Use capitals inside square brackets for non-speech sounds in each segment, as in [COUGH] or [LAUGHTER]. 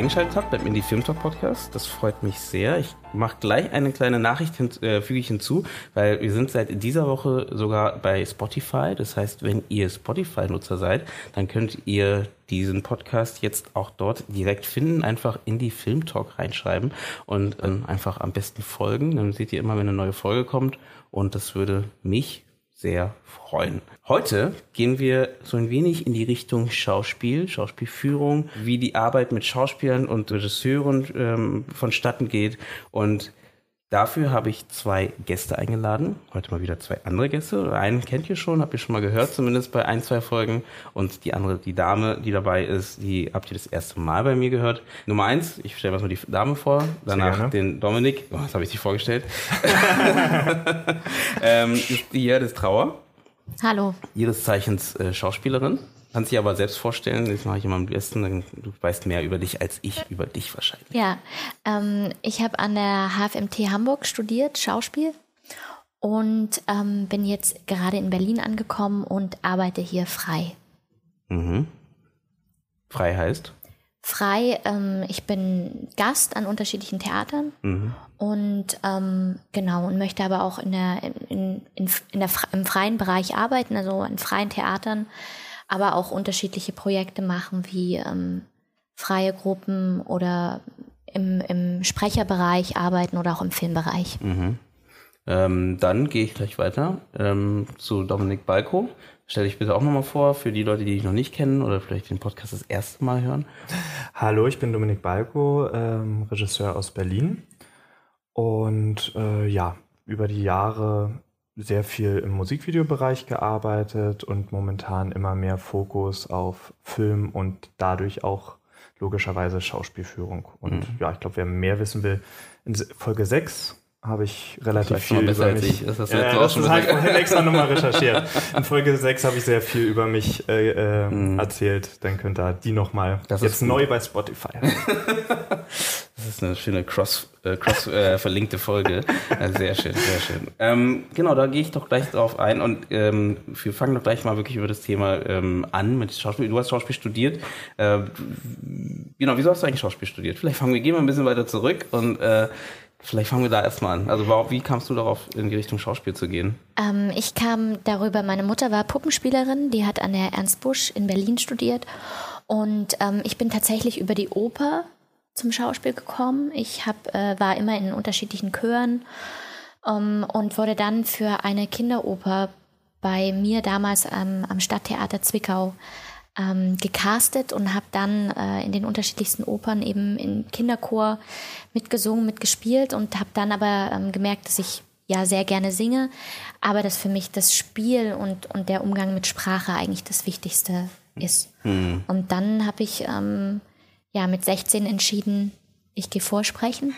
Eingeschaltet habt beim Indie Film Talk Podcast. Das freut mich sehr. Ich mache gleich eine kleine Nachricht hin, äh, füge ich hinzu, weil wir sind seit dieser Woche sogar bei Spotify. Das heißt, wenn ihr Spotify-Nutzer seid, dann könnt ihr diesen Podcast jetzt auch dort direkt finden. Einfach Indie Film Talk reinschreiben und äh, einfach am besten folgen. Dann seht ihr immer, wenn eine neue Folge kommt. Und das würde mich sehr freuen. Heute gehen wir so ein wenig in die Richtung Schauspiel, Schauspielführung, wie die Arbeit mit Schauspielern und Regisseuren ähm, vonstatten geht und Dafür habe ich zwei Gäste eingeladen. Heute mal wieder zwei andere Gäste. Einen kennt ihr schon, habt ihr schon mal gehört, zumindest bei ein, zwei Folgen. Und die andere, die Dame, die dabei ist, die habt ihr das erste Mal bei mir gehört. Nummer eins, ich stelle mal die Dame vor, danach den Dominik. Oh, das habe ich sich vorgestellt. [LAUGHS] [LAUGHS] ähm, ist die Iris Trauer. Hallo. Ihres Zeichens äh, Schauspielerin. Kannst dich aber selbst vorstellen, das mache ich immer am besten, du weißt mehr über dich als ich über dich wahrscheinlich. Ja, ähm, ich habe an der HFMT Hamburg studiert, Schauspiel, und ähm, bin jetzt gerade in Berlin angekommen und arbeite hier frei. Mhm. Frei heißt? Frei, ähm, ich bin Gast an unterschiedlichen Theatern mhm. und ähm, genau und möchte aber auch in der, in, in, in der, im freien Bereich arbeiten, also in freien Theatern aber auch unterschiedliche Projekte machen, wie ähm, freie Gruppen oder im, im Sprecherbereich arbeiten oder auch im Filmbereich. Mhm. Ähm, dann gehe ich gleich weiter ähm, zu Dominik Balko. Stell dich bitte auch nochmal vor, für die Leute, die dich noch nicht kennen oder vielleicht den Podcast das erste Mal hören. Hallo, ich bin Dominik Balko, ähm, Regisseur aus Berlin. Und äh, ja, über die Jahre sehr viel im Musikvideobereich gearbeitet und momentan immer mehr Fokus auf Film und dadurch auch logischerweise Schauspielführung. Und mhm. ja, ich glaube, wer mehr wissen will, in Folge 6 habe ich relativ viel über mich. Das hast du ja, das habe ich vorhin extra nochmal recherchiert. In Folge 6 habe ich sehr viel über mich äh, äh, mhm. erzählt. Dann könnt ihr die nochmal jetzt neu bei Spotify. das ist eine schöne cross, äh, cross äh, verlinkte Folge. sehr schön, sehr schön. Ähm, genau, da gehe ich doch gleich drauf ein und ähm, wir fangen doch gleich mal wirklich über das Thema ähm, an mit Schauspiel. Du hast Schauspiel studiert. Äh, genau, wieso hast du eigentlich Schauspiel studiert? Vielleicht fangen wir, gehen wir ein bisschen weiter zurück und äh, Vielleicht fangen wir da erstmal an. Also wie kamst du darauf, in die Richtung Schauspiel zu gehen? Ähm, ich kam darüber, meine Mutter war Puppenspielerin, die hat an der Ernst Busch in Berlin studiert. Und ähm, ich bin tatsächlich über die Oper zum Schauspiel gekommen. Ich hab, äh, war immer in unterschiedlichen Chören ähm, und wurde dann für eine Kinderoper bei mir damals am Stadttheater Zwickau ähm, gecastet und habe dann äh, in den unterschiedlichsten Opern eben im Kinderchor mitgesungen, mitgespielt und habe dann aber ähm, gemerkt, dass ich ja sehr gerne singe, aber dass für mich das Spiel und, und der Umgang mit Sprache eigentlich das Wichtigste ist. Mhm. Und dann habe ich ähm, ja mit 16 entschieden, ich gehe vorsprechen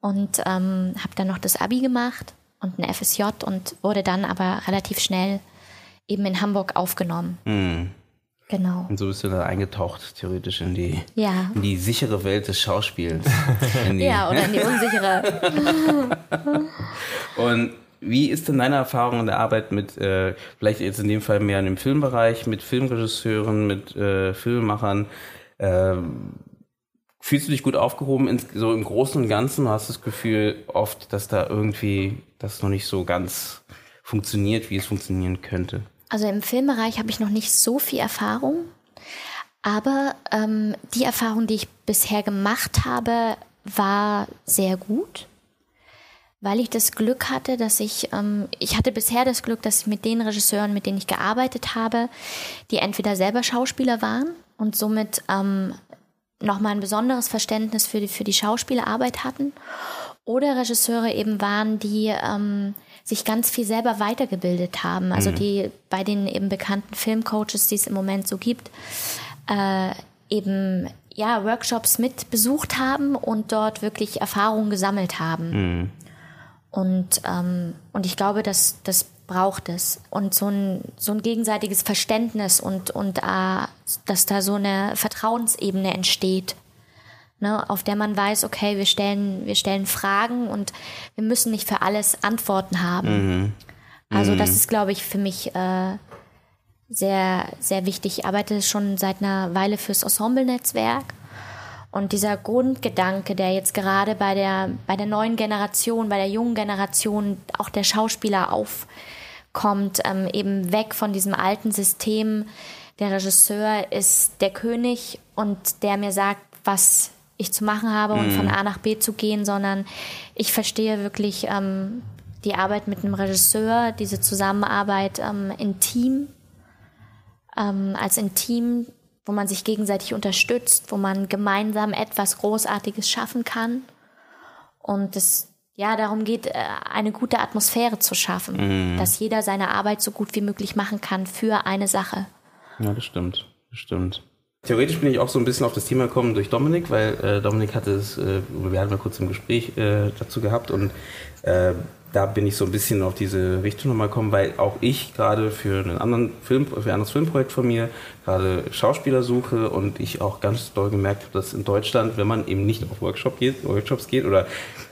und ähm, habe dann noch das Abi gemacht und ein FSJ und wurde dann aber relativ schnell eben in Hamburg aufgenommen. Mhm. Genau. Und so bist du dann eingetaucht, theoretisch, in die, ja. in die sichere Welt des Schauspiels. [LAUGHS] ja, oder in die unsichere. [LAUGHS] und wie ist denn deine Erfahrung in der Arbeit mit, äh, vielleicht jetzt in dem Fall mehr in dem Filmbereich, mit Filmregisseuren, mit äh, Filmemachern? Äh, fühlst du dich gut aufgehoben, in, so im Großen und Ganzen? Du hast das Gefühl oft, dass da irgendwie das noch nicht so ganz funktioniert, wie es funktionieren könnte? Also im Filmbereich habe ich noch nicht so viel Erfahrung, aber ähm, die Erfahrung, die ich bisher gemacht habe, war sehr gut, weil ich das Glück hatte, dass ich, ähm, ich hatte bisher das Glück, dass ich mit den Regisseuren, mit denen ich gearbeitet habe, die entweder selber Schauspieler waren und somit ähm, nochmal ein besonderes Verständnis für die, für die Schauspielerarbeit hatten oder Regisseure eben waren, die ähm, sich ganz viel selber weitergebildet haben. Also mhm. die bei den eben bekannten Filmcoaches, die es im Moment so gibt, äh, eben ja, Workshops mit besucht haben und dort wirklich Erfahrungen gesammelt haben. Mhm. Und, ähm, und ich glaube, dass das braucht es. Und so ein, so ein gegenseitiges Verständnis und, und äh, dass da so eine Vertrauensebene entsteht, ne, auf der man weiß, okay, wir stellen, wir stellen Fragen und wir müssen nicht für alles Antworten haben. Mhm. Also das mhm. ist, glaube ich, für mich äh, sehr, sehr wichtig. Ich arbeite schon seit einer Weile fürs Ensemble-Netzwerk. Und dieser Grundgedanke, der jetzt gerade bei der, bei der neuen Generation, bei der jungen Generation auch der Schauspieler aufkommt, ähm, eben weg von diesem alten System, der Regisseur ist der König und der mir sagt, was ich zu machen habe und von mhm. A nach B zu gehen, sondern ich verstehe wirklich ähm, die Arbeit mit einem Regisseur, diese Zusammenarbeit ähm, in Team ähm, als ein Team, wo man sich gegenseitig unterstützt, wo man gemeinsam etwas Großartiges schaffen kann. Und es ja darum geht, äh, eine gute Atmosphäre zu schaffen, mhm. dass jeder seine Arbeit so gut wie möglich machen kann für eine Sache. Ja, das stimmt. Das stimmt. Theoretisch bin ich auch so ein bisschen auf das Thema gekommen durch Dominik, weil äh, Dominik hatte es, äh, wir hatten mal kurz im Gespräch äh, dazu gehabt und äh, da bin ich so ein bisschen auf diese Richtung nochmal gekommen, weil auch ich gerade für einen anderen Film, für ein anderes Filmprojekt von mir gerade Schauspieler suche und ich auch ganz doll gemerkt habe, dass in Deutschland, wenn man eben nicht auf Workshop geht, Workshops geht oder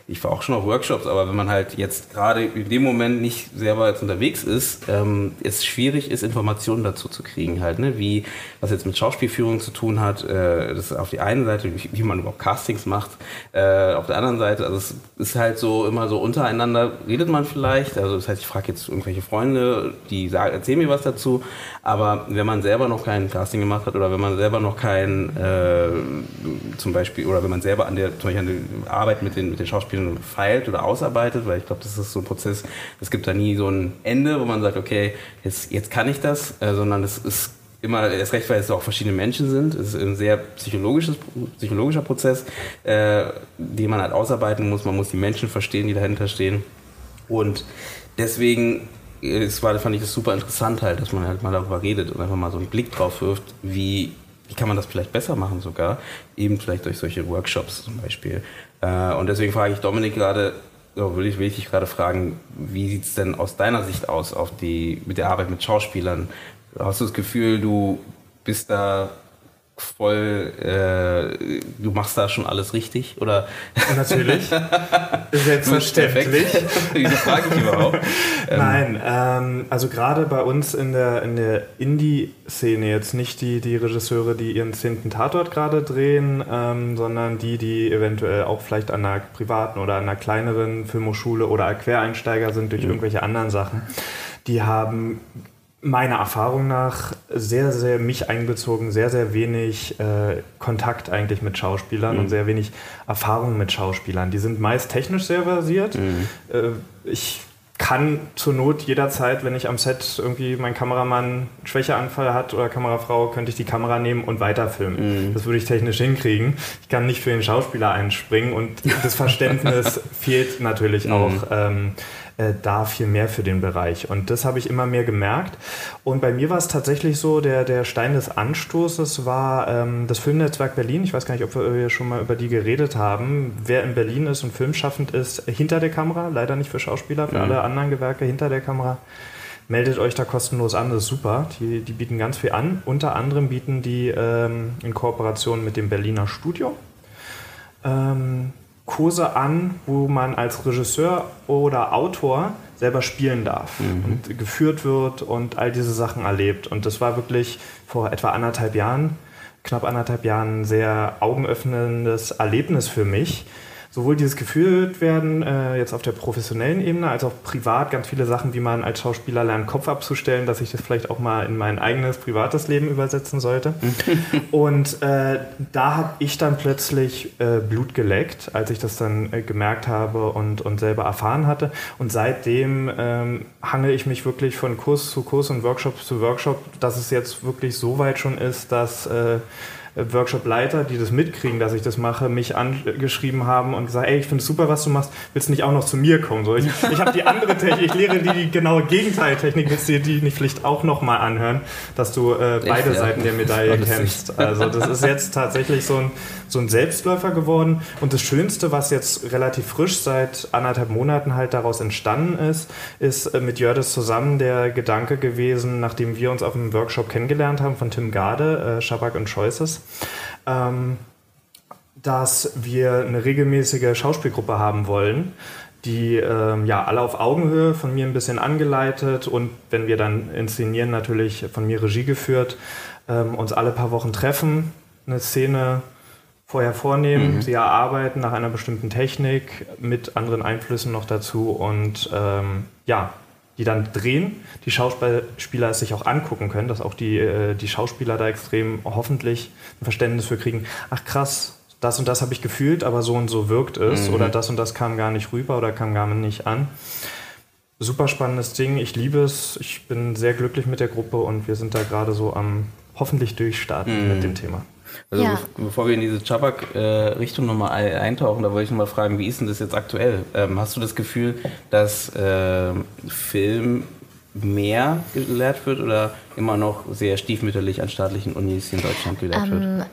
ich war auch schon auf Workshops, aber wenn man halt jetzt gerade in dem Moment nicht selber jetzt unterwegs ist, ähm, es schwierig ist, Informationen dazu zu kriegen halt, ne? wie, was jetzt mit Schauspielführung zu tun hat, äh, das ist auf die einen Seite, wie, wie man überhaupt Castings macht, äh, auf der anderen Seite, also es ist halt so immer so untereinander redet man vielleicht, also das heißt, ich frage jetzt irgendwelche Freunde, die sagen, erzählen mir was dazu, aber wenn man selber noch kein Casting gemacht hat oder wenn man selber noch kein, äh, zum Beispiel, oder wenn man selber an der, zum Beispiel an der Arbeit mit den, mit den Schauspielern Spielen feilt oder ausarbeitet, weil ich glaube, das ist so ein Prozess, es gibt da nie so ein Ende, wo man sagt, okay, jetzt, jetzt kann ich das, äh, sondern es ist immer erst recht, weil es auch verschiedene Menschen sind. Es ist ein sehr psychologisches, psychologischer Prozess, äh, den man halt ausarbeiten muss. Man muss die Menschen verstehen, die dahinter stehen. Und deswegen es war, fand ich das super interessant halt, dass man halt mal darüber redet und einfach mal so einen Blick drauf wirft, wie, wie kann man das vielleicht besser machen sogar, eben vielleicht durch solche Workshops zum Beispiel. Äh, und deswegen frage ich Dominik gerade, so will ich, will ich dich gerade fragen, wie sieht es denn aus deiner Sicht aus auf die, mit der Arbeit mit Schauspielern? Hast du das Gefühl, du bist da voll, äh, du machst da schon alles richtig, oder? Natürlich. Selbstverständlich. [LAUGHS] Wieso frage ich überhaupt? Ähm, Nein, ähm, also gerade bei uns in der, in der Indie-Szene jetzt nicht die, die Regisseure, die ihren zehnten Tatort gerade drehen, ähm, sondern die, die eventuell auch vielleicht an einer privaten oder einer kleineren Filmhochschule oder Quereinsteiger sind durch mhm. irgendwelche anderen Sachen. Die haben meiner Erfahrung nach sehr, sehr mich einbezogen, sehr, sehr wenig äh, Kontakt eigentlich mit Schauspielern mhm. und sehr wenig Erfahrung mit Schauspielern. Die sind meist technisch sehr versiert. Mhm. Äh, ich kann zur Not jederzeit, wenn ich am Set irgendwie mein Kameramann Schwächeanfall hat oder Kamerafrau, könnte ich die Kamera nehmen und weiterfilmen. Mhm. Das würde ich technisch hinkriegen. Ich kann nicht für den Schauspieler einspringen und das Verständnis [LAUGHS] fehlt natürlich mhm. auch. Ähm, äh, da viel mehr für den Bereich. Und das habe ich immer mehr gemerkt. Und bei mir war es tatsächlich so, der, der Stein des Anstoßes war ähm, das Filmnetzwerk Berlin. Ich weiß gar nicht, ob wir schon mal über die geredet haben. Wer in Berlin ist und filmschaffend ist, hinter der Kamera, leider nicht für Schauspieler, für mhm. alle anderen Gewerke hinter der Kamera meldet euch da kostenlos an, das ist super. Die, die bieten ganz viel an. Unter anderem bieten die ähm, in Kooperation mit dem Berliner Studio ähm, Kurse an, wo man als Regisseur oder Autor selber spielen darf mhm. und geführt wird und all diese Sachen erlebt. Und das war wirklich vor etwa anderthalb Jahren, knapp anderthalb Jahren, ein sehr augenöffnendes Erlebnis für mich, sowohl dieses geführt werden, äh, jetzt auf der professionellen Ebene, als auch privat ganz viele Sachen, wie man als Schauspieler lernt, Kopf abzustellen, dass ich das vielleicht auch mal in mein eigenes privates Leben übersetzen sollte. [LAUGHS] und äh, da habe ich dann plötzlich äh, Blut geleckt, als ich das dann äh, gemerkt habe und, und selber erfahren hatte. Und seitdem ähm, hangel ich mich wirklich von Kurs zu Kurs und Workshop zu Workshop, dass es jetzt wirklich so weit schon ist, dass äh, Workshop-Leiter, die das mitkriegen, dass ich das mache, mich angeschrieben haben und gesagt, ey, ich finde es super, was du machst, willst du nicht auch noch zu mir kommen? So, ich ich habe die andere Technik, ich lehre dir die genaue Gegenteiltechnik, willst du dir die nicht vielleicht auch nochmal anhören, dass du äh, beide Echt, Seiten ja. der Medaille kennst. Also das ist jetzt tatsächlich so ein, so ein Selbstläufer geworden und das Schönste, was jetzt relativ frisch seit anderthalb Monaten halt daraus entstanden ist, ist äh, mit Jördes zusammen der Gedanke gewesen, nachdem wir uns auf einem Workshop kennengelernt haben von Tim Garde, äh, Schabak und Choices, ähm, dass wir eine regelmäßige Schauspielgruppe haben wollen, die ähm, ja alle auf Augenhöhe von mir ein bisschen angeleitet und wenn wir dann inszenieren, natürlich von mir Regie geführt, ähm, uns alle paar Wochen treffen, eine Szene vorher vornehmen, mhm. sie erarbeiten nach einer bestimmten Technik mit anderen Einflüssen noch dazu und ähm, ja, die dann drehen, die Schauspieler es sich auch angucken können, dass auch die, äh, die Schauspieler da extrem hoffentlich ein Verständnis für kriegen. Ach krass, das und das habe ich gefühlt, aber so und so wirkt es mhm. oder das und das kam gar nicht rüber oder kam gar nicht an. Super spannendes Ding, ich liebe es, ich bin sehr glücklich mit der Gruppe und wir sind da gerade so am hoffentlich durchstarten mhm. mit dem Thema. Also ja. bevor wir in diese Chabak-Richtung nochmal eintauchen, da wollte ich nochmal fragen, wie ist denn das jetzt aktuell? Ähm, hast du das Gefühl, dass ähm, Film mehr gelehrt wird oder immer noch sehr stiefmütterlich an staatlichen Unis in Deutschland gelehrt ähm, wird?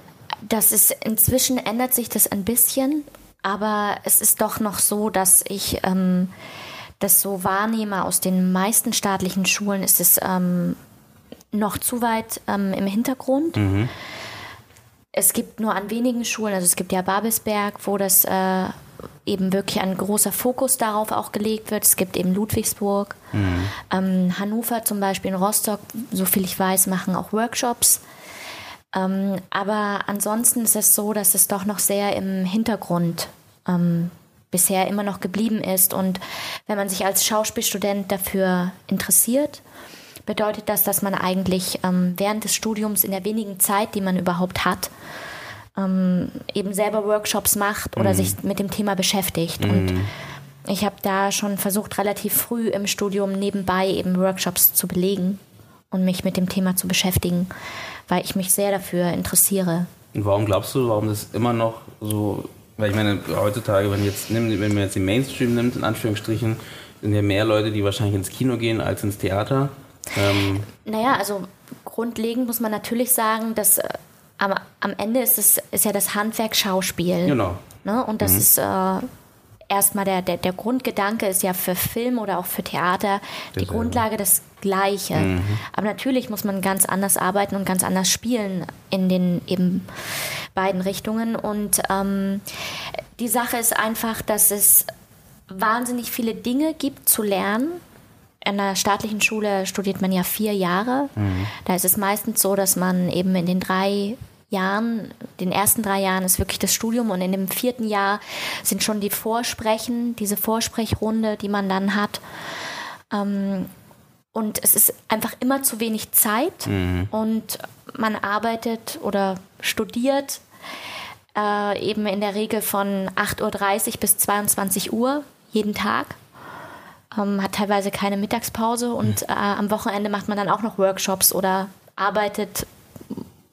Das ist inzwischen ändert sich das ein bisschen, aber es ist doch noch so, dass ich ähm, das so wahrnehme aus den meisten staatlichen Schulen ist es ähm, noch zu weit ähm, im Hintergrund. Mhm. Es gibt nur an wenigen Schulen, also es gibt ja Babelsberg, wo das äh, eben wirklich ein großer Fokus darauf auch gelegt wird. Es gibt eben Ludwigsburg, mhm. ähm, Hannover zum Beispiel in Rostock, so viel ich weiß, machen auch Workshops. Ähm, aber ansonsten ist es so, dass es doch noch sehr im Hintergrund ähm, bisher immer noch geblieben ist. Und wenn man sich als Schauspielstudent dafür interessiert, bedeutet das, dass man eigentlich ähm, während des Studiums in der wenigen Zeit, die man überhaupt hat, ähm, eben selber Workshops macht oder mhm. sich mit dem Thema beschäftigt. Mhm. Und ich habe da schon versucht, relativ früh im Studium nebenbei eben Workshops zu belegen und mich mit dem Thema zu beschäftigen, weil ich mich sehr dafür interessiere. Und warum glaubst du, warum das immer noch so, weil ich meine, heutzutage, wenn, jetzt, wenn man jetzt den Mainstream nimmt, in Anführungsstrichen, sind ja mehr Leute, die wahrscheinlich ins Kino gehen als ins Theater. Ähm naja, also grundlegend muss man natürlich sagen, dass äh, am, am Ende ist es ist ja das Handwerk Schauspiel. Genau. Ne? Und das mhm. ist äh, erstmal der, der, der Grundgedanke ist ja für Film oder auch für Theater die Grundlage das Gleiche. Mhm. Aber natürlich muss man ganz anders arbeiten und ganz anders spielen in den eben beiden Richtungen. Und ähm, die Sache ist einfach, dass es wahnsinnig viele Dinge gibt zu lernen in der staatlichen Schule studiert man ja vier Jahre. Mhm. Da ist es meistens so, dass man eben in den drei Jahren, den ersten drei Jahren ist wirklich das Studium und in dem vierten Jahr sind schon die Vorsprechen, diese Vorsprechrunde, die man dann hat. Ähm, und es ist einfach immer zu wenig Zeit mhm. und man arbeitet oder studiert äh, eben in der Regel von 8.30 Uhr bis 22 Uhr jeden Tag ähm, hat teilweise keine Mittagspause und äh, am Wochenende macht man dann auch noch Workshops oder arbeitet,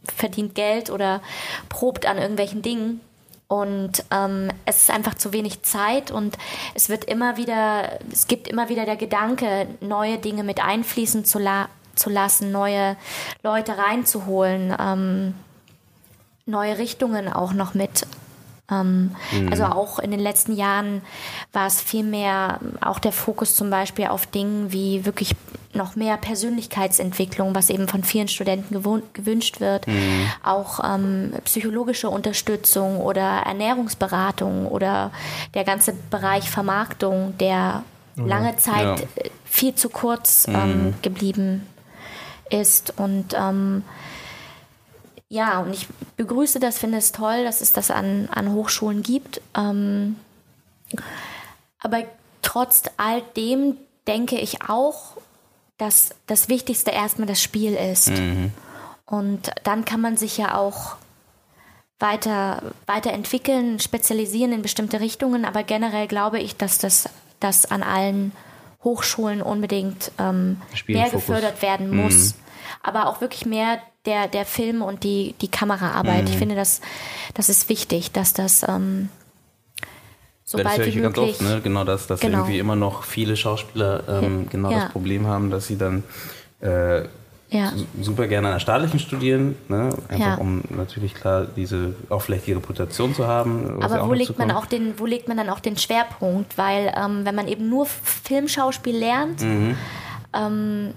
verdient Geld oder probt an irgendwelchen Dingen. Und ähm, es ist einfach zu wenig Zeit und es wird immer wieder, es gibt immer wieder der Gedanke, neue Dinge mit einfließen zu, la zu lassen, neue Leute reinzuholen, ähm, neue Richtungen auch noch mit ähm, mhm. Also auch in den letzten Jahren war es viel mehr auch der Fokus zum Beispiel auf Dingen wie wirklich noch mehr Persönlichkeitsentwicklung, was eben von vielen Studenten gewünscht wird. Mhm. Auch ähm, psychologische Unterstützung oder Ernährungsberatung oder der ganze Bereich Vermarktung, der lange Zeit ja. viel zu kurz ähm, mhm. geblieben ist. Und ähm, ja, und ich begrüße das, finde es toll, dass es das an, an Hochschulen gibt. Ähm, aber trotz all dem denke ich auch, dass das Wichtigste erstmal das Spiel ist. Mhm. Und dann kann man sich ja auch weiter, weiterentwickeln, spezialisieren in bestimmte Richtungen. Aber generell glaube ich, dass das, das an allen Hochschulen unbedingt ähm, mehr gefördert werden muss. Mhm. Aber auch wirklich mehr der, der Film und die, die Kameraarbeit. Mhm. Ich finde, das, das ist wichtig, dass das ähm, so das höre wie ich ganz oft, ne? genau das, dass Genau. irgendwie immer noch viele Schauspieler ähm, genau Ja. das Problem haben, dass sie dann äh, Ja. su- super gerne an der staatlichen studieren, ne? einfach Ja. um natürlich klar diese auch vielleicht die Reputation zu haben. Aber wo legt man auch den, wo legt man dann auch den Schwerpunkt? Weil ähm, wenn man eben nur Filmschauspiel lernt, Mhm. ähm,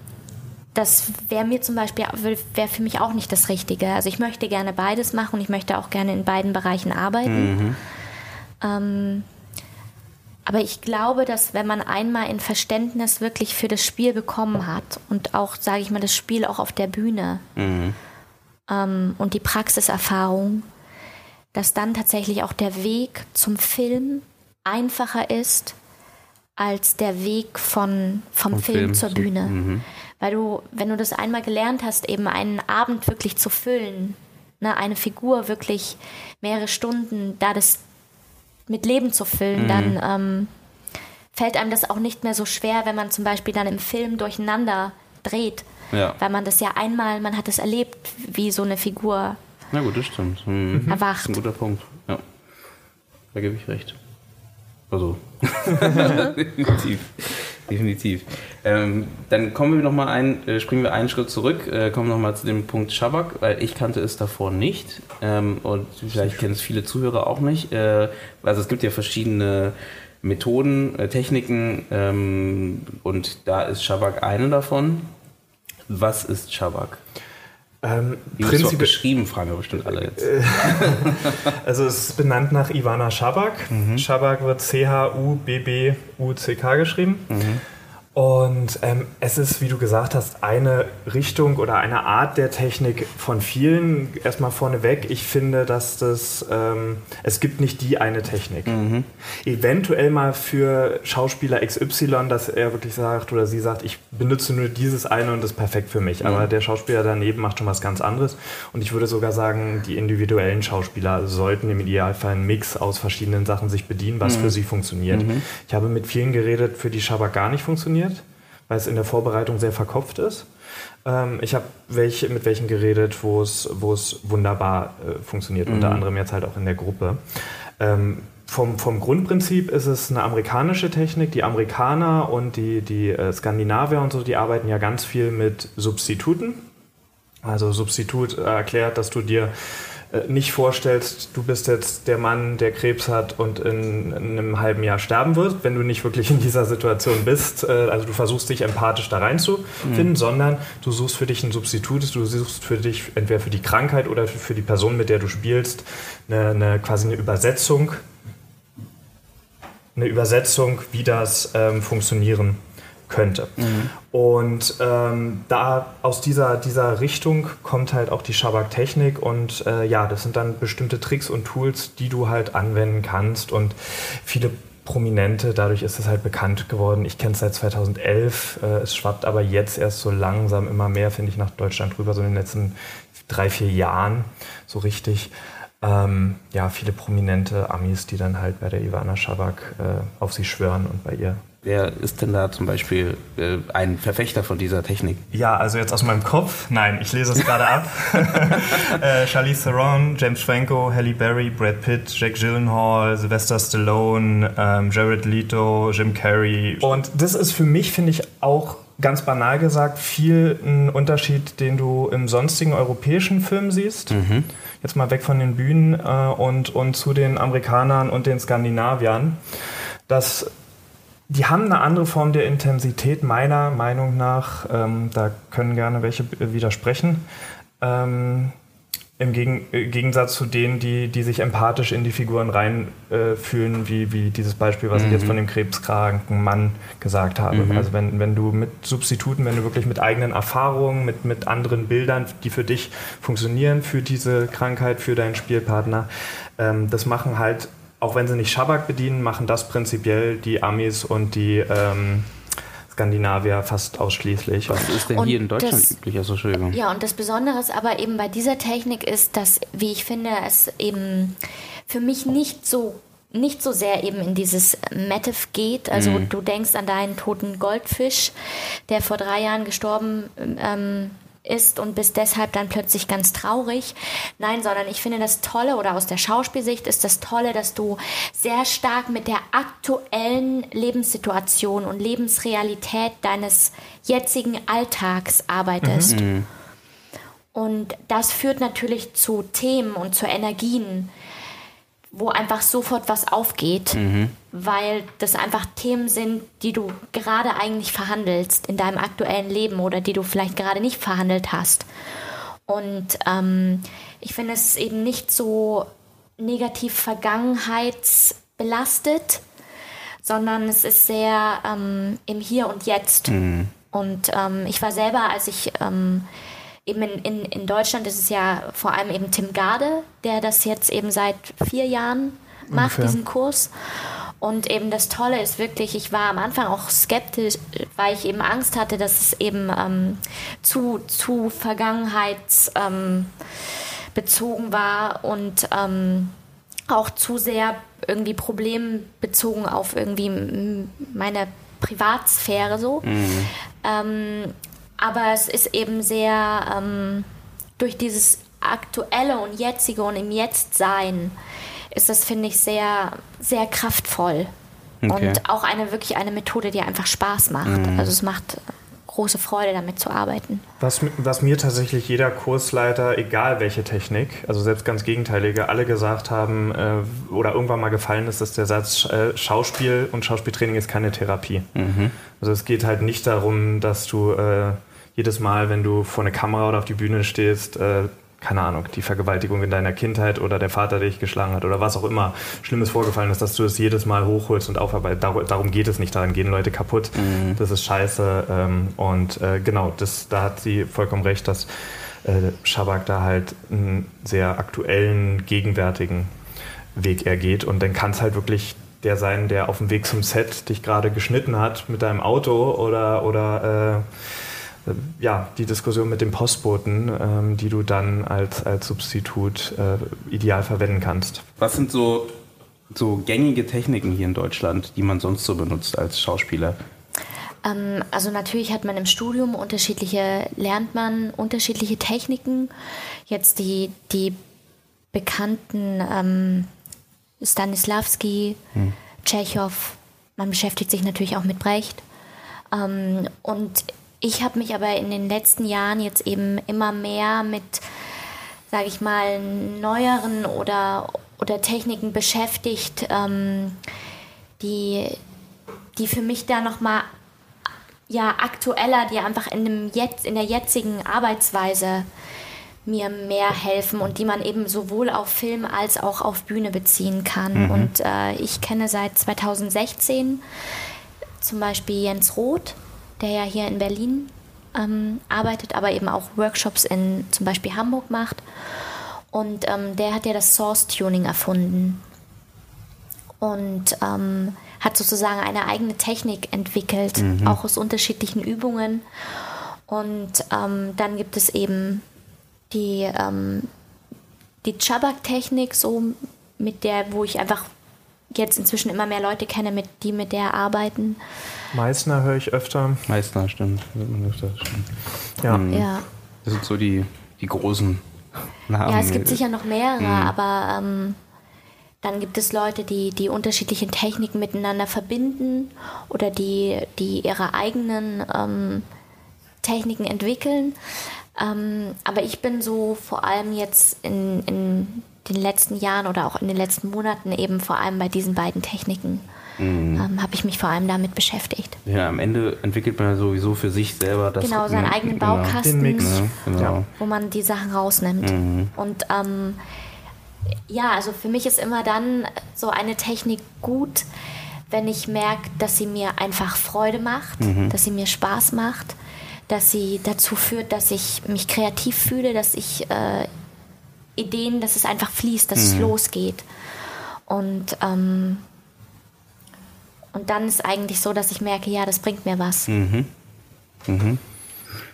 das wäre mir zum Beispiel wäre für mich auch nicht das Richtige. Also ich möchte gerne beides machen und ich möchte auch gerne in beiden Bereichen arbeiten. Mhm. Ähm, aber ich glaube, dass wenn man einmal ein Verständnis wirklich für das Spiel bekommen hat und auch, sage ich mal, das Spiel auch auf der Bühne Mhm. ähm, und die Praxiserfahrung, dass dann tatsächlich auch der Weg zum Film einfacher ist als der Weg von, vom, Vom Film, Film zur zu- Bühne. mhm. Weil du, wenn du das einmal gelernt hast, eben einen Abend wirklich zu füllen, ne, eine Figur wirklich mehrere Stunden da das mit Leben zu Mhm. füllen, dann ähm, fällt einem das auch nicht mehr so schwer, wenn man zum Beispiel dann im Film durcheinander dreht. Ja. Weil man das ja einmal, man hat es erlebt, wie so eine Figur Na gut, das stimmt. Mhm. Das erwacht. ist ein guter Punkt. Ja. Da gebe ich recht. Also. [LAUGHS] definitiv. Definitiv. Ähm, dann kommen wir noch mal ein, äh, springen wir einen Schritt zurück, äh, kommen noch mal zu dem Punkt Schabak, weil ich kannte es davor nicht ähm, und vielleicht kennen es viele Zuhörer auch nicht. Äh, also es gibt ja verschiedene Methoden, äh, Techniken ähm, und da ist Schabak eine davon. Was ist Schabak? Ähm, prinzipiell- beschrieben, fragen wir bestimmt alle jetzt. [LAUGHS] Also es ist benannt nach Ivana Schabak. Schabak wird C-H-U-B-B-U-C-K geschrieben. Und ähm, es ist, wie du gesagt hast, eine Richtung oder eine Art der Technik von vielen. Erstmal vorneweg, ich finde, dass das, ähm, es gibt nicht die eine Technik. Eventuell mal für Schauspieler XY, dass er wirklich sagt oder sie sagt, ich benutze nur dieses eine und das ist perfekt für mich. Aber der Schauspieler daneben macht schon was ganz anderes. Und ich würde sogar sagen, die individuellen Schauspieler sollten im Idealfall einen Mix aus verschiedenen Sachen sich bedienen, was für sie funktioniert. Ich habe mit vielen geredet, für die Schabak gar nicht funktioniert, weil es in der Vorbereitung sehr verkopft ist. Ähm, ich habe welche, mit welchen geredet, wo es, wunderbar äh, funktioniert, unter anderem jetzt halt auch in der Gruppe. Ähm, vom, vom Grundprinzip ist es eine amerikanische Technik. Die Amerikaner und die, die äh, Skandinavier und so, die arbeiten ja ganz viel mit Substituten. Also Substitut äh, erklärt, dass du dir nicht vorstellst, du bist jetzt der Mann, der Krebs hat und in, in einem halben Jahr sterben wird, wenn du nicht wirklich in dieser Situation bist. Äh, also du versuchst dich empathisch da reinzufinden, sondern du suchst für dich ein Substitut, du suchst für dich entweder für die Krankheit oder für, die Person, mit der du spielst, eine, eine quasi eine Übersetzung, eine Übersetzung, wie das ähm, funktionieren könnte. Und ähm, da aus dieser, dieser Richtung kommt halt auch die Shabak-Technik und äh, ja, das sind dann bestimmte Tricks und Tools, die du halt anwenden kannst und viele Prominente, dadurch ist es halt bekannt geworden. Ich kenne es seit 2011, äh, es schwappt aber jetzt erst so langsam immer mehr, finde ich, nach Deutschland rüber, so in den letzten drei, vier Jahren so richtig. Ähm, ja, viele prominente Amis, die dann halt bei der Ivana Shabak äh, auf sie schwören und bei ihr Wer ist denn da zum Beispiel äh, ein Verfechter von dieser Technik? Ja, also jetzt aus meinem Kopf. Nein, ich lese es gerade ab. [LAUGHS] äh, Charlize Theron, James Franco, Halle Berry, Brad Pitt, Jack Gyllenhaal, Sylvester Stallone, ähm, Jared Leto, Jim Carrey. Und das ist für mich, finde ich, auch ganz banal gesagt, viel ein Unterschied, den du im sonstigen europäischen Film siehst. Jetzt mal weg von den Bühnen äh, und, und zu den Amerikanern und den Skandinaviern. Dass die haben eine andere Form der Intensität, meiner Meinung nach. Ähm, da können gerne welche b- widersprechen. Ähm, Im Gegen äh, Gegensatz zu denen, die, die sich empathisch in die Figuren reinfühlen, äh, wie, wie dieses Beispiel, was ich jetzt von dem krebskranken Mann gesagt habe. Also wenn, wenn du mit Substituten, wenn du wirklich mit eigenen Erfahrungen, mit, mit anderen Bildern, die für dich funktionieren, für diese Krankheit, für deinen Spielpartner, ähm, das machen halt auch wenn sie nicht Schabak bedienen, machen das prinzipiell die Amis und die ähm, Skandinavier fast ausschließlich. Was ist denn Und hier in Deutschland das- üblich? Also, Entschuldigung. Ja, und das Besondere ist aber eben bei dieser Technik ist, dass, wie ich finde, es eben für mich nicht so nicht so sehr eben in dieses Mative geht. Also du denkst an deinen toten Goldfisch, der vor drei Jahren gestorben ähm, ist und bist deshalb dann plötzlich ganz traurig. Nein, sondern ich finde das Tolle oder aus der Schauspielsicht ist das Tolle, dass du sehr stark mit der aktuellen Lebenssituation und Lebensrealität deines jetzigen Alltags arbeitest. Mhm. Und das führt natürlich zu Themen und zu Energien, wo einfach sofort was aufgeht, mhm. weil das einfach Themen sind, die du gerade eigentlich verhandelst in deinem aktuellen Leben oder die du vielleicht gerade nicht verhandelt hast. Und ähm, ich finde es eben nicht so negativ vergangenheitsbelastet, sondern es ist sehr ähm, im Hier und Jetzt. Mhm. Und ähm, ich war selber, als ich ähm, eben in, in, in Deutschland ist es ja vor allem eben Tim Garde, der das jetzt eben seit vier Jahren macht, Ungefähr. diesen Kurs. Und eben das Tolle ist wirklich, ich war am Anfang auch skeptisch, weil ich eben Angst hatte, dass es eben ähm, zu, zu vergangenheitsbezogen ähm, war und ähm, auch zu sehr irgendwie problembezogen auf irgendwie meine Privatsphäre so. Mhm. Aber es ist eben sehr ähm, durch dieses aktuelle und jetzige und im Jetzt-Sein ist das, finde ich, sehr, sehr kraftvoll. Okay. Und auch eine wirklich eine Methode, die einfach Spaß macht. Mhm. Also es macht große Freude, damit zu arbeiten. Was, was, mir tatsächlich jeder Kursleiter, egal welche Technik, also selbst ganz gegenteilige, alle gesagt haben äh, oder irgendwann mal gefallen ist, ist der Satz, äh, Schauspiel und Schauspieltraining ist keine Therapie. Mhm. Also es geht halt nicht darum, dass du äh, jedes Mal, wenn du vor eine Kamera oder auf die Bühne stehst, äh, keine Ahnung, die Vergewaltigung in deiner Kindheit oder der Vater, der dich geschlagen hat oder was auch immer Schlimmes vorgefallen ist, dass du es jedes Mal hochholst und aufarbeitest. Dar darum geht es nicht, daran gehen Leute kaputt. Mhm. Das ist scheiße. Ähm, und äh, genau, das, da hat sie vollkommen recht, dass äh, Schabak da halt einen sehr aktuellen, gegenwärtigen Weg ergeht. Und dann kann es halt wirklich der sein, der auf dem Weg zum Set dich gerade geschnitten hat mit deinem Auto oder, oder äh, ja, die Diskussion mit dem Postboten, ähm, die du dann als, als Substitut äh, ideal verwenden kannst. Was sind so, so gängige Techniken hier in Deutschland, die man sonst so benutzt als Schauspieler? Ähm, also natürlich hat man im Studium unterschiedliche, lernt man unterschiedliche Techniken. Jetzt die, die bekannten ähm, Stanislavski, hm. Tschechow, man beschäftigt sich natürlich auch mit Brecht. Ähm, und ich habe mich aber in den letzten Jahren jetzt eben immer mehr mit, sage ich mal, neueren oder, oder Techniken beschäftigt, ähm, die, die für mich da nochmal ja, aktueller, die einfach in, dem jetzt, in der jetzigen Arbeitsweise mir mehr helfen und die man eben sowohl auf Film als auch auf Bühne beziehen kann. Mhm. Und äh, ich kenne seit 2016 zum Beispiel Jens Roth, der ja hier in Berlin ähm, arbeitet, aber eben auch Workshops in zum Beispiel Hamburg macht. Und ähm, der hat ja das Source Tuning erfunden und ähm, hat sozusagen eine eigene Technik entwickelt, mhm. auch aus unterschiedlichen Übungen. Und ähm, dann gibt es eben die, ähm, die Chabak-Technik, so mit der, wo ich einfach jetzt inzwischen immer mehr Leute kenne, mit, die mit der arbeiten. Meißner höre ich öfter. Meißner, stimmt. Ja. Mhm. ja. Das sind so die, die großen Namen. Ja, es gibt sicher noch mehrere, mhm. aber ähm, dann gibt es Leute, die die unterschiedlichen Techniken miteinander verbinden oder die, die ihre eigenen ähm, Techniken entwickeln. Ähm, aber ich bin so vor allem jetzt in, in den letzten Jahren oder auch in den letzten Monaten eben vor allem bei diesen beiden Techniken mhm. ähm, habe ich mich vor allem damit beschäftigt. Ja, am Ende entwickelt man ja sowieso für sich selber das. Genau, seinen ne, eigenen genau. Baukasten, ja, genau. wo man die Sachen rausnimmt. Mhm. Und ähm, ja, also für mich ist immer dann so eine Technik gut, wenn ich merke, dass sie mir einfach Freude macht, mhm. dass sie mir Spaß macht, dass sie dazu führt, dass ich mich kreativ fühle, dass ich äh, Ideen, dass es einfach fließt, dass mhm. es losgeht. Und, ähm, und dann ist eigentlich so, dass ich merke, ja, das bringt mir was. Mhm. Mhm.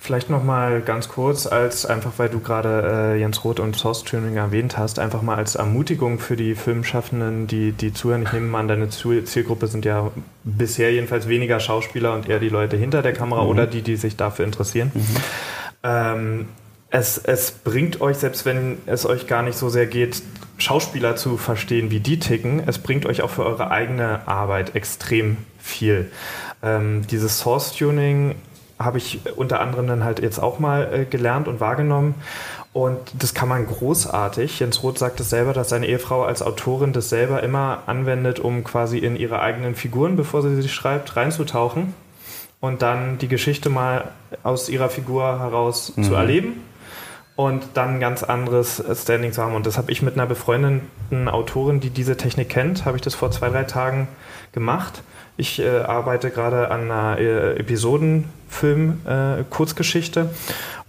Vielleicht noch mal ganz kurz, als einfach, weil du gerade äh, Jens Roth und Source Tuning erwähnt hast, einfach mal als Ermutigung für die Filmschaffenden, die, die zuhören. Ich nehme mal an, deine Zielgruppe sind ja bisher jedenfalls weniger Schauspieler und eher die Leute hinter der Kamera mhm. oder die, die sich dafür interessieren. Mhm. ähm, es, es bringt euch, selbst wenn es euch gar nicht so sehr geht, Schauspieler zu verstehen, wie die ticken, es bringt euch auch für eure eigene Arbeit extrem viel. Ähm, dieses Source-Tuning habe ich unter anderem dann halt jetzt auch mal äh, gelernt und wahrgenommen. Und das kann man großartig. Jens Roth sagt es selber, dass seine Ehefrau als Autorin das selber immer anwendet, um quasi in ihre eigenen Figuren, bevor sie sie schreibt, reinzutauchen und dann die Geschichte mal aus ihrer Figur heraus mhm. zu erleben und dann ein ganz anderes Standing zu haben. Und das habe ich mit einer befreundeten Autorin, die diese Technik kennt, habe ich das vor zwei, drei Tagen gemacht. Ich äh, arbeite gerade an einer äh, Episodenfilm-Kurzgeschichte äh,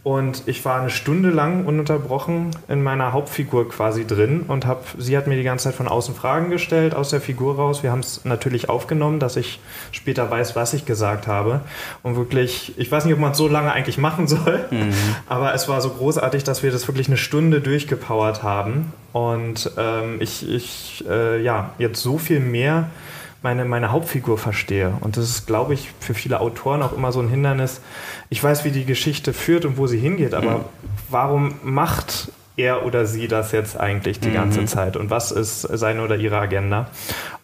und ich war eine Stunde lang ununterbrochen in meiner Hauptfigur quasi drin und hab, sie hat mir die ganze Zeit von außen Fragen gestellt, aus der Figur raus. Wir haben es natürlich aufgenommen, dass ich später weiß, was ich gesagt habe. Und wirklich, ich weiß nicht, ob man es so lange eigentlich machen soll, mhm. aber es war so großartig, dass wir das wirklich eine Stunde durchgepowert haben. Und ähm, ich, ich äh, ja, jetzt so viel mehr meine, meine Hauptfigur verstehe. Und das ist, glaube ich, für viele Autoren auch immer so ein Hindernis. Ich weiß, wie die Geschichte führt und wo sie hingeht, aber mhm. warum macht er oder sie das jetzt eigentlich die ganze mhm. Zeit und was ist seine oder ihre Agenda.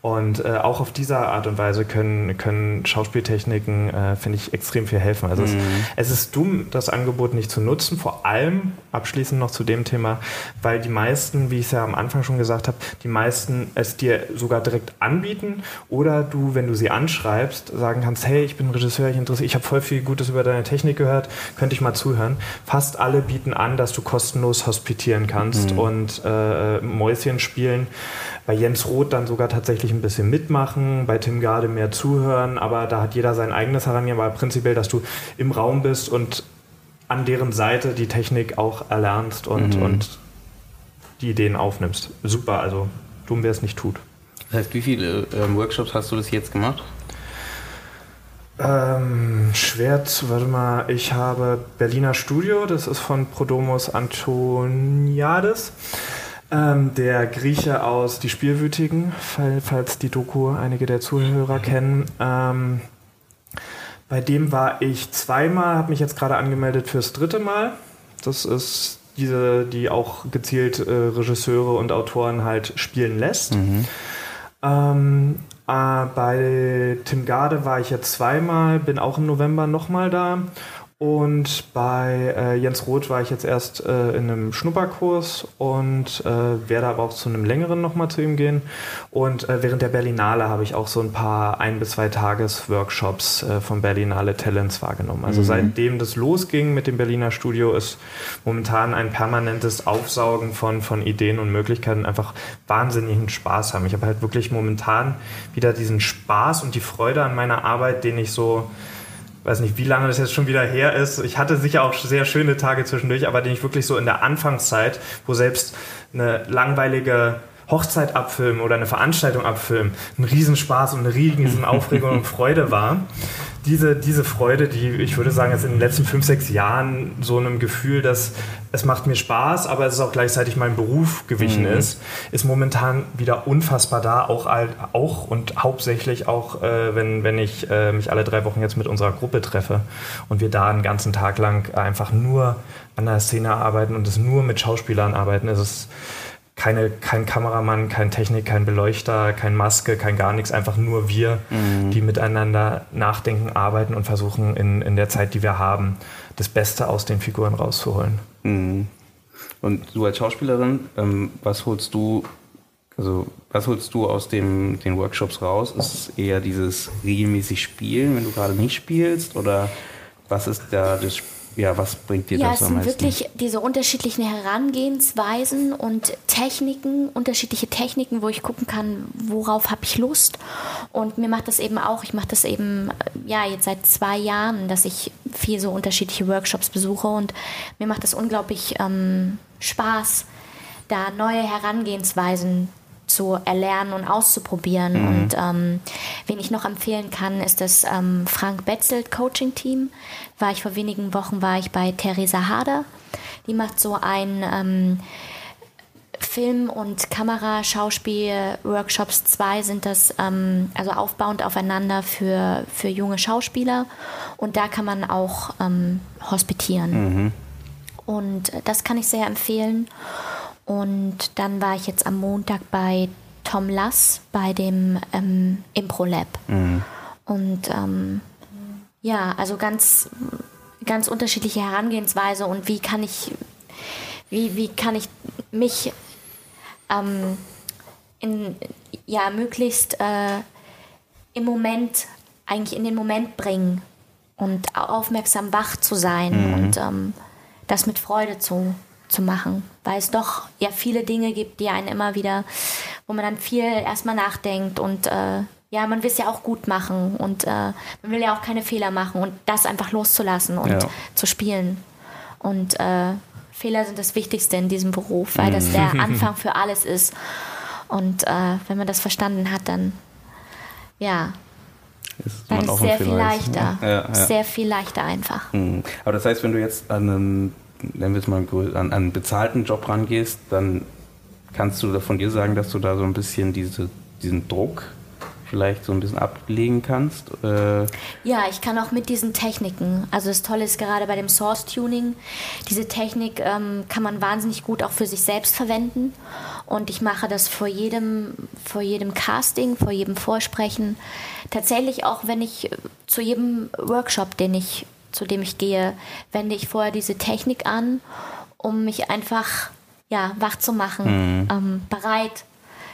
Und äh, auch auf diese Art und Weise können, können Schauspieltechniken, äh, finde ich, extrem viel helfen. Also mhm. es, es, ist dumm, das Angebot nicht zu nutzen, vor allem abschließend noch zu dem Thema, weil die meisten, wie ich es ja am Anfang schon gesagt habe, die meisten es dir sogar direkt anbieten oder du, wenn du sie anschreibst, sagen kannst, hey, ich bin Regisseur, ich interessiere, ich habe voll viel Gutes über deine Technik gehört, könnte ich mal zuhören. Fast alle bieten an, dass du kostenlos hospitieren kannst mhm. und äh, Mäuschen spielen bei Jens Roth dann sogar tatsächlich ein bisschen mitmachen, bei Tim Garde mehr zuhören, aber da hat jeder sein eigenes Herangehen, weil prinzipiell, dass du im Raum bist und an deren Seite die Technik auch erlernst und, mhm. und die Ideen aufnimmst. Super, also dumm, wer es nicht tut. Das heißt, wie viele äh, Workshops hast du das jetzt gemacht? Ähm, schwer zu, warte mal, ich habe Berliner Studio, das ist von Prodomos Antoniades. Ähm, der Grieche aus Die Spielwütigen, falls die Doku einige der Zuhörer kennen. Ähm, bei dem war ich zweimal, habe mich jetzt gerade angemeldet fürs dritte Mal. Das ist diese, die auch gezielt äh, Regisseure und Autoren halt spielen lässt. Mhm. Ähm, äh, bei Tim Garde war ich jetzt zweimal, bin auch im November nochmal da. Und bei äh, Jens Roth war ich jetzt erst äh, in einem Schnupperkurs und äh, werde aber auch zu einem längeren nochmal zu ihm gehen. Und äh, während der Berlinale habe ich auch so ein paar ein- bis zwei Tages-Workshops äh, von Berlinale Talents wahrgenommen. Also mhm. seitdem das losging mit dem Berliner Studio ist momentan ein permanentes Aufsaugen von, von Ideen und Möglichkeiten, einfach wahnsinnigen Spaß haben. Ich habe halt wirklich momentan wieder diesen Spaß und die Freude an meiner Arbeit, den ich so weiß nicht, wie lange das jetzt schon wieder her ist. Ich hatte sicher auch sehr schöne Tage zwischendurch, aber den ich wirklich so in der Anfangszeit, wo selbst eine langweilige Hochzeit abfilmen oder eine Veranstaltung abfilmen ein Riesenspaß und eine riesen Aufregung und [LAUGHS] Freude war. Diese, diese Freude, die ich würde sagen, jetzt in den letzten fünf, sechs Jahren so einem Gefühl, dass es macht mir Spaß, aber es ist auch gleichzeitig mein Beruf gewichen mhm. ist, ist momentan wieder unfassbar da, auch, auch und hauptsächlich auch, äh, wenn, wenn ich äh, mich alle drei Wochen jetzt mit unserer Gruppe treffe und wir da einen ganzen Tag lang einfach nur an der Szene arbeiten und es nur mit Schauspielern arbeiten, ist es keine, kein Kameramann, kein Technik, kein Beleuchter, kein Maske, kein gar nichts, einfach nur wir, mhm. die miteinander nachdenken, arbeiten und versuchen in, in der Zeit, die wir haben, das Beste aus den Figuren rauszuholen. Mhm. Und du als Schauspielerin, ähm, was holst du, also was holst du aus dem, den Workshops raus? Ist es eher dieses regelmäßig Spielen, wenn du gerade nicht spielst? Oder was ist da das Spiel? Ja, was bringt dir ja, das am meisten? Ja, es sind wirklich diese unterschiedlichen Herangehensweisen und Techniken, unterschiedliche Techniken, wo ich gucken kann, worauf habe ich Lust. Und mir macht das eben auch, ich mache das eben ja jetzt seit zwei Jahren, dass ich viel so unterschiedliche Workshops besuche und mir macht das unglaublich ähm, Spaß, da neue Herangehensweisen zu erlernen und auszuprobieren. Mhm. Und ähm, wen ich noch empfehlen kann, ist das ähm, Frank Betzelt Coaching Team. War ich vor wenigen Wochen war ich bei Theresa Harder. Die macht so ein ähm, Film- und Kamera-Schauspiel-Workshops. Zwei sind das ähm, also aufbauend aufeinander für, für junge Schauspieler. Und da kann man auch ähm, hospitieren. Mhm. Und das kann ich sehr empfehlen. Und dann war ich jetzt am Montag bei Tom Lass bei dem ähm, Impro Lab. Mhm. Und ähm, ja, also ganz, ganz unterschiedliche Herangehensweise und wie kann ich, wie, wie kann ich mich ähm, in, ja, möglichst äh, im Moment, eigentlich in den Moment bringen und aufmerksam wach zu sein mhm. und ähm, das mit Freude zu, zu machen, weil es doch ja viele Dinge gibt, die einen immer wieder, wo man dann viel erstmal nachdenkt und äh, ja, man will es ja auch gut machen und äh, man will ja auch keine Fehler machen und das einfach loszulassen und ja. zu spielen. Und äh, Fehler sind das Wichtigste in diesem Beruf, weil das der mhm. [LAUGHS] Anfang für alles ist. Und äh, wenn man das verstanden hat, dann ja, ist dann ist sehr viel leichter. Ja, ja. Sehr viel leichter einfach. Mhm. Aber das heißt, wenn du jetzt an einen, nennen wir es mal, an einen bezahlten Job rangehst, dann kannst du von dir sagen, dass du da so ein bisschen diese, diesen Druck vielleicht so ein bisschen ablegen kannst? Äh ja, ich kann auch mit diesen Techniken. Also das Tolle ist gerade bei dem Source Tuning, diese Technik ähm, kann man wahnsinnig gut auch für sich selbst verwenden. Und ich mache das vor jedem, vor jedem Casting, vor jedem Vorsprechen. Tatsächlich auch, wenn ich zu jedem Workshop, den ich, zu dem ich gehe, wende ich vorher diese Technik an, um mich einfach ja, wach zu machen, mhm. ähm, bereit.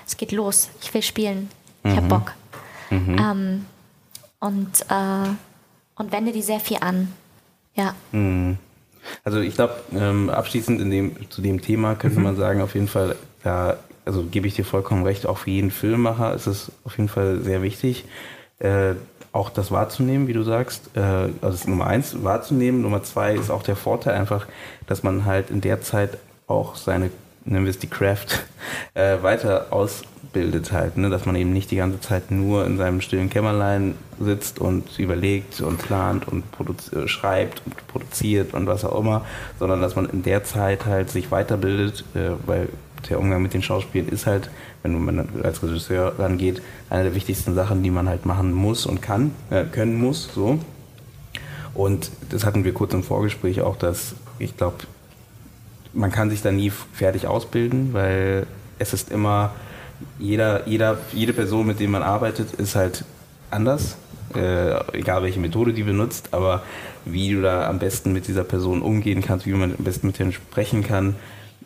Es geht los. Ich will spielen. Ich mhm. habe Bock. Mhm. Ähm, und, äh, und wende die sehr viel an. Ja. Mhm. Also ich glaube, ähm, abschließend in dem, zu dem Thema könnte mhm. man sagen, auf jeden Fall, ja, also gebe ich dir vollkommen recht, auch für jeden Filmemacher ist es auf jeden Fall sehr wichtig, äh, auch das wahrzunehmen, wie du sagst. Äh, also das ist Nummer eins, wahrzunehmen. Nummer zwei ist auch der Vorteil einfach, dass man halt in der Zeit auch seine, nennen wir es die Craft, [LAUGHS] äh, weiter aus bildet halt, ne? dass man eben nicht die ganze Zeit nur in seinem stillen Kämmerlein sitzt und überlegt und plant und äh, schreibt und produziert und was auch immer, sondern dass man in der Zeit halt sich weiterbildet, äh, weil der Umgang mit den Schauspielen ist halt, wenn man als Regisseur rangeht, eine der wichtigsten Sachen, die man halt machen muss und kann, äh, können muss, so. Und das hatten wir kurz im Vorgespräch auch, dass ich glaube, man kann sich da nie fertig ausbilden, weil es ist immer jeder, jeder, jede Person, mit der man arbeitet, ist halt anders. Äh, egal welche Methode die benutzt, aber wie du da am besten mit dieser Person umgehen kannst, wie man am besten mit denen sprechen kann.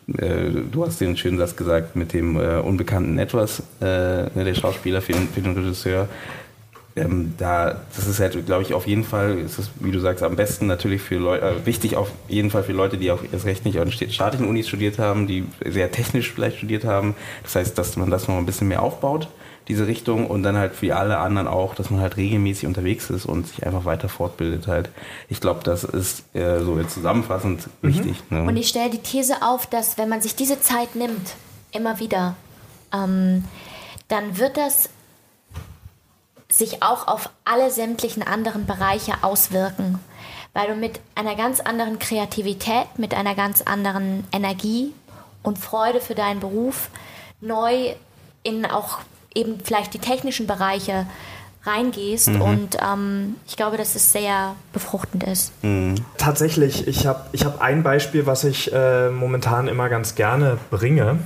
Äh, du hast den schönen Satz gesagt mit dem äh, unbekannten Etwas, äh, ne, der Schauspieler für den, für den Regisseur ähm, da, das ist halt, glaube ich, auf jeden Fall, ist es, wie du sagst, am besten natürlich für Leute, äh, wichtig auf jeden Fall für Leute, die auch erst recht nicht an staatlichen Unis studiert haben, die sehr technisch vielleicht studiert haben. Das heißt, dass man das noch ein bisschen mehr aufbaut, diese Richtung, und dann halt für alle anderen auch, dass man halt regelmäßig unterwegs ist und sich einfach weiter fortbildet halt. Ich glaube, das ist äh, so jetzt zusammenfassend mhm. wichtig. Ne? Und ich stelle die These auf, dass wenn man sich diese Zeit nimmt, immer wieder, ähm, dann wird das sich auch auf alle sämtlichen anderen Bereiche auswirken, weil du mit einer ganz anderen Kreativität, mit einer ganz anderen Energie und Freude für deinen Beruf neu in auch eben vielleicht die technischen Bereiche reingehst mhm. und ähm, ich glaube, dass es sehr befruchtend ist. Mhm. Tatsächlich, ich habe ich hab ein Beispiel, was ich äh, momentan immer ganz gerne bringe.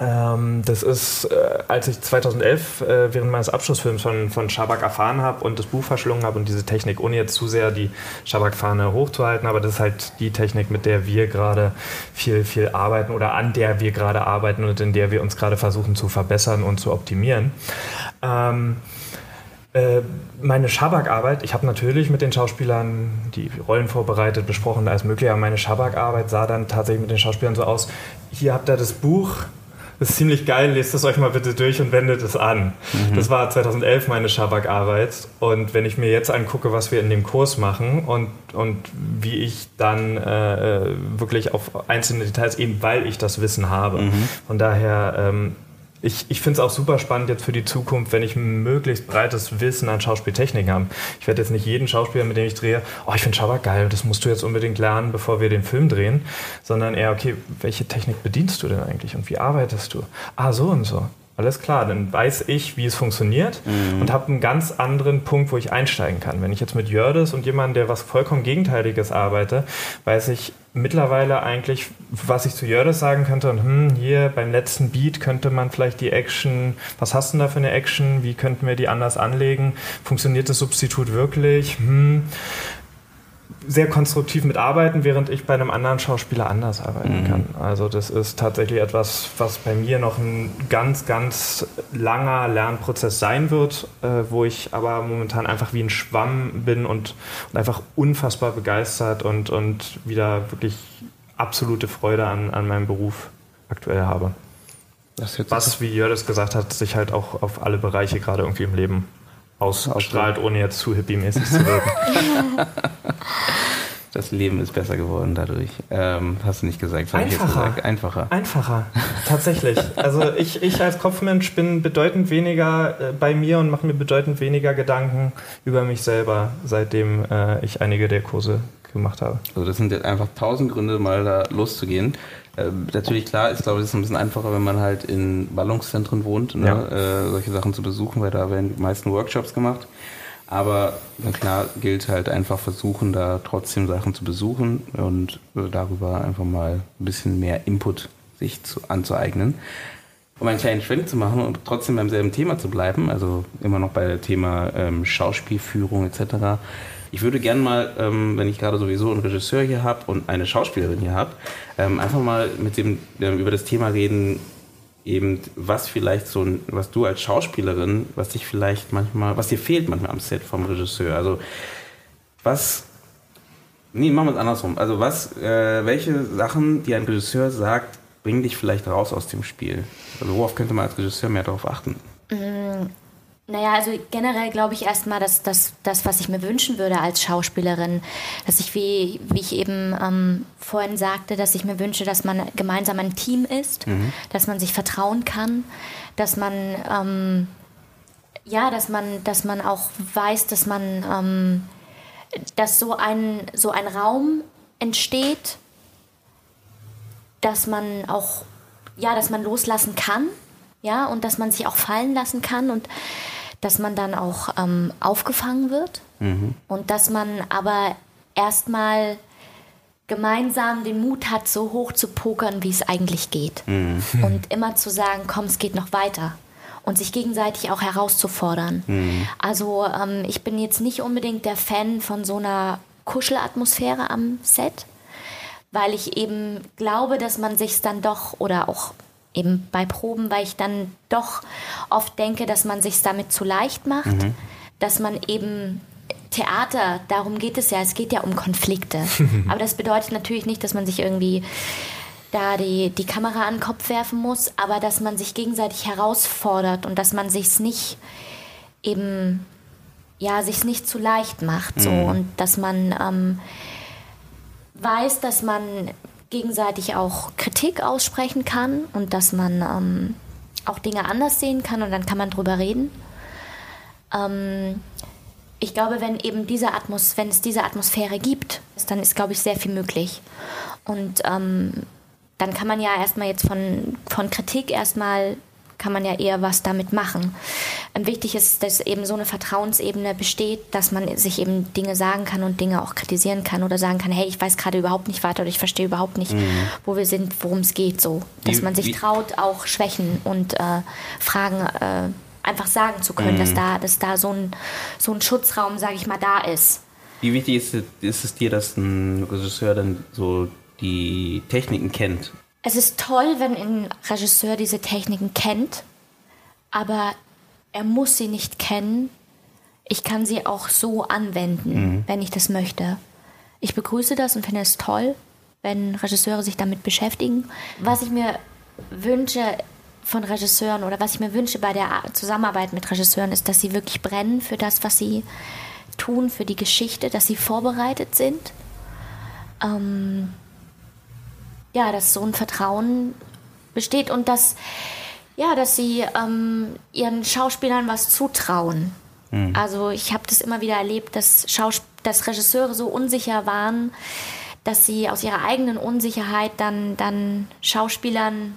Ähm, das ist, äh, als ich 2011 äh, während meines Abschlussfilms von, von Schabak erfahren habe und das Buch verschlungen habe und diese Technik, ohne jetzt zu sehr die Schabak-Fahne hochzuhalten, aber das ist halt die Technik, mit der wir gerade viel, viel arbeiten oder an der wir gerade arbeiten und in der wir uns gerade versuchen zu verbessern und zu optimieren. Ähm, äh, meine Schabak-Arbeit, ich habe natürlich mit den Schauspielern die Rollen vorbereitet, besprochen, alles Mögliche, aber meine Schabak-Arbeit sah dann tatsächlich mit den Schauspielern so aus, hier habt ihr das Buch, ist ziemlich geil, lest es euch mal bitte durch und wendet es an. Mhm. Das war 2011 meine Schabak-Arbeit. Und wenn ich mir jetzt angucke, was wir in dem Kurs machen und, und wie ich dann äh, wirklich auf einzelne Details, eben weil ich das Wissen habe. Mhm. Von daher, ähm, ich, ich finde es auch super spannend jetzt für die Zukunft, wenn ich möglichst breites Wissen an Schauspieltechniken habe. Ich werde jetzt nicht jeden Schauspieler, mit dem ich drehe, oh, ich finde Schauber geil, das musst du jetzt unbedingt lernen, bevor wir den Film drehen, sondern eher, okay, welche Technik bedienst du denn eigentlich und wie arbeitest du? Ah, so und so. Alles klar, dann weiß ich, wie es funktioniert mhm. und habe einen ganz anderen Punkt, wo ich einsteigen kann. Wenn ich jetzt mit Jördes und jemandem, der was vollkommen Gegenteiliges arbeite, weiß ich mittlerweile eigentlich, was ich zu Jördes sagen könnte. Und hm, hier beim letzten Beat könnte man vielleicht die Action, was hast du denn da für eine Action? Wie könnten wir die anders anlegen? Funktioniert das Substitut wirklich? Hm sehr konstruktiv mitarbeiten, während ich bei einem anderen Schauspieler anders arbeiten mhm. kann. Also das ist tatsächlich etwas, was bei mir noch ein ganz, ganz langer Lernprozess sein wird, äh, wo ich aber momentan einfach wie ein Schwamm bin und, und einfach unfassbar begeistert und, und wieder wirklich absolute Freude an, an meinem Beruf aktuell habe. was, wie Jördes gesagt hat, sich halt auch auf alle Bereiche gerade irgendwie im Leben ausstrahlt, ohne jetzt zu hippie-mäßig zu wirken. [LAUGHS] Das Leben ist besser geworden dadurch. Ähm, hast du nicht gesagt? Einfacher. Gesagt. Einfacher. Einfacher. Tatsächlich. Also ich, ich als Kopfmensch bin bedeutend weniger äh, bei mir und mache mir bedeutend weniger Gedanken über mich selber, seitdem äh, ich einige der Kurse gemacht habe. Also das sind jetzt einfach tausend Gründe, mal da loszugehen. Äh, natürlich klar, ich glaube, es ist ein bisschen einfacher, wenn man halt in Ballungszentren wohnt, ne? ja. äh, solche Sachen zu besuchen, weil da werden die meisten Workshops gemacht. Aber na klar gilt halt einfach versuchen, da trotzdem Sachen zu besuchen und äh, darüber einfach mal ein bisschen mehr Input sich zu, anzueignen. Um einen kleinen Schwenk zu machen und trotzdem beim selben Thema zu bleiben, also immer noch bei dem Thema ähm, Schauspielführung etc., ich würde gerne mal, ähm, wenn ich gerade sowieso einen Regisseur hier habe und eine Schauspielerin hier habe, ähm, einfach mal mit dem ähm, über das Thema reden, eben was vielleicht so, was du als Schauspielerin, was dich vielleicht manchmal, was dir fehlt manchmal am Set vom Regisseur. Also was, nee, machen wir es andersrum. Also was, äh, welche Sachen, die ein Regisseur sagt, bringen dich vielleicht raus aus dem Spiel? Also worauf könnte man als Regisseur mehr darauf achten? Naja, also generell glaube ich erstmal, dass das, das, was ich mir wünschen würde als Schauspielerin, dass ich, wie, wie ich eben ähm, vorhin sagte, dass ich mir wünsche, dass man gemeinsam ein Team ist, mhm. dass man sich vertrauen kann, dass man, ähm, ja, dass man, dass man auch weiß, dass man, ähm, dass so ein, so ein Raum entsteht, dass man auch, ja, dass man loslassen kann ja, und dass man sich auch fallen lassen kann und dass man dann auch ähm, aufgefangen wird mhm. und dass man aber erstmal gemeinsam den Mut hat, so hoch zu pokern, wie es eigentlich geht. Mhm. Und immer zu sagen, komm, es geht noch weiter. Und sich gegenseitig auch herauszufordern. Mhm. Also ähm, ich bin jetzt nicht unbedingt der Fan von so einer Kuschelatmosphäre am Set, weil ich eben glaube, dass man sich dann doch oder auch eben bei Proben, weil ich dann doch oft denke, dass man sich damit zu leicht macht, mhm. dass man eben Theater, darum geht es ja, es geht ja um Konflikte. [LAUGHS] Aber das bedeutet natürlich nicht, dass man sich irgendwie da die, die Kamera an den Kopf werfen muss, aber dass man sich gegenseitig herausfordert und dass man sich nicht eben, ja, sich nicht zu leicht macht. So. Mhm. Und dass man ähm, weiß, dass man gegenseitig auch Kritik aussprechen kann und dass man ähm, auch Dinge anders sehen kann und dann kann man drüber reden. Ähm, ich glaube, wenn eben diese Atmos wenn es diese Atmosphäre gibt, dann ist, glaube ich, sehr viel möglich. Und ähm, dann kann man ja erstmal jetzt von, von Kritik erstmal kann man ja eher was damit machen. Ähm, wichtig ist, dass eben so eine Vertrauensebene besteht, dass man sich eben Dinge sagen kann und Dinge auch kritisieren kann oder sagen kann, hey, ich weiß gerade überhaupt nicht weiter oder ich verstehe überhaupt nicht, mhm. wo wir sind, worum es geht, so. Dass wie, man sich wie? traut, auch Schwächen und äh, Fragen äh, einfach sagen zu können, mhm. dass da, dass da so ein, so ein Schutzraum, sage ich mal, da ist. Wie wichtig ist, ist es dir, dass ein Regisseur dann so die Techniken kennt es ist toll, wenn ein Regisseur diese Techniken kennt, aber er muss sie nicht kennen. Ich kann sie auch so anwenden, mhm. wenn ich das möchte. Ich begrüße das und finde es toll, wenn Regisseure sich damit beschäftigen. Was ich mir wünsche von Regisseuren oder was ich mir wünsche bei der Zusammenarbeit mit Regisseuren ist, dass sie wirklich brennen für das, was sie tun, für die Geschichte, dass sie vorbereitet sind. Ähm, ja, dass so ein Vertrauen besteht und dass, ja, dass sie ähm, ihren Schauspielern was zutrauen. Mhm. Also ich habe das immer wieder erlebt, dass, Schaus dass Regisseure so unsicher waren, dass sie aus ihrer eigenen Unsicherheit dann, dann Schauspielern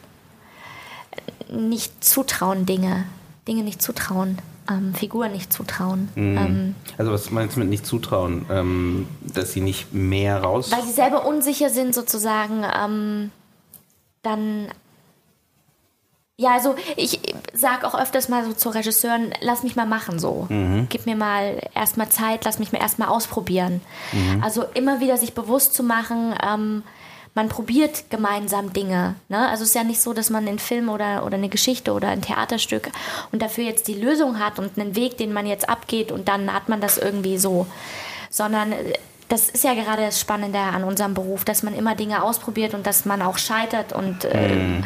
nicht zutrauen, Dinge, Dinge nicht zutrauen. Ähm, Figuren nicht zutrauen. Mhm. Ähm, also was meinst du mit nicht zutrauen? Ähm, dass sie nicht mehr raus... Weil sie selber unsicher sind sozusagen, ähm, dann ja, also ich sage auch öfters mal so zu Regisseuren, lass mich mal machen so. Mhm. Gib mir mal erstmal Zeit, lass mich mal erstmal ausprobieren. Mhm. Also immer wieder sich bewusst zu machen, ähm, man probiert gemeinsam Dinge. Ne? Also es ist ja nicht so, dass man einen Film oder, oder eine Geschichte oder ein Theaterstück und dafür jetzt die Lösung hat und einen Weg, den man jetzt abgeht und dann hat man das irgendwie so. Sondern äh, das ist ja gerade das Spannende an unserem Beruf, dass man immer Dinge ausprobiert und dass man auch scheitert und äh, mhm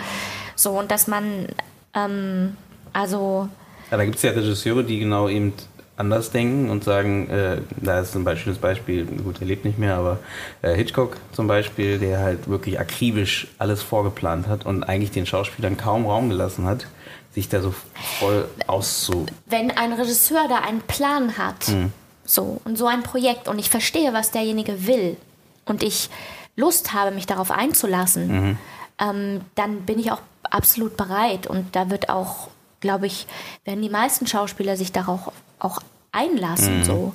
so, und dass man, ähm, also. Ja, da gibt es ja Regisseure, die genau eben anders denken und sagen, äh, da ist Beispiel das Beispiel, gut, er lebt nicht mehr, aber äh, Hitchcock zum Beispiel, der halt wirklich akribisch alles vorgeplant hat und eigentlich den Schauspielern kaum Raum gelassen hat, sich da so voll auszu. Wenn ein Regisseur da einen Plan hat, mhm. so und so ein Projekt und ich verstehe, was derjenige will und ich Lust habe, mich darauf einzulassen, mhm. ähm, dann bin ich auch absolut bereit und da wird auch, glaube ich, werden die meisten Schauspieler sich darauf auch einlassen. Mhm. So.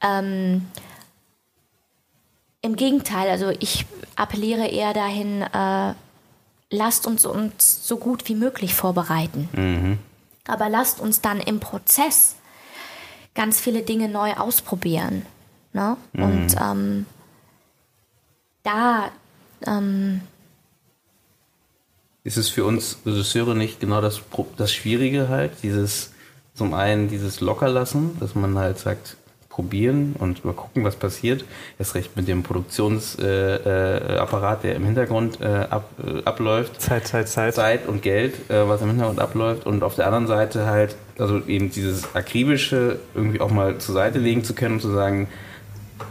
Ähm, Im Gegenteil, also ich appelliere eher dahin, äh, lasst uns uns so gut wie möglich vorbereiten. Mhm. Aber lasst uns dann im Prozess ganz viele Dinge neu ausprobieren. Ne? Mhm. Und ähm, da ähm, ist es für uns Regisseure nicht genau das, das Schwierige halt, dieses, zum einen dieses Lockerlassen, dass man halt sagt, probieren und mal gucken, was passiert. Erst recht mit dem Produktionsapparat, äh, äh, der im Hintergrund äh, ab, äh, abläuft. Zeit, Zeit, Zeit. Zeit und Geld, äh, was im Hintergrund abläuft. Und auf der anderen Seite halt, also eben dieses akribische irgendwie auch mal zur Seite legen zu können und zu sagen,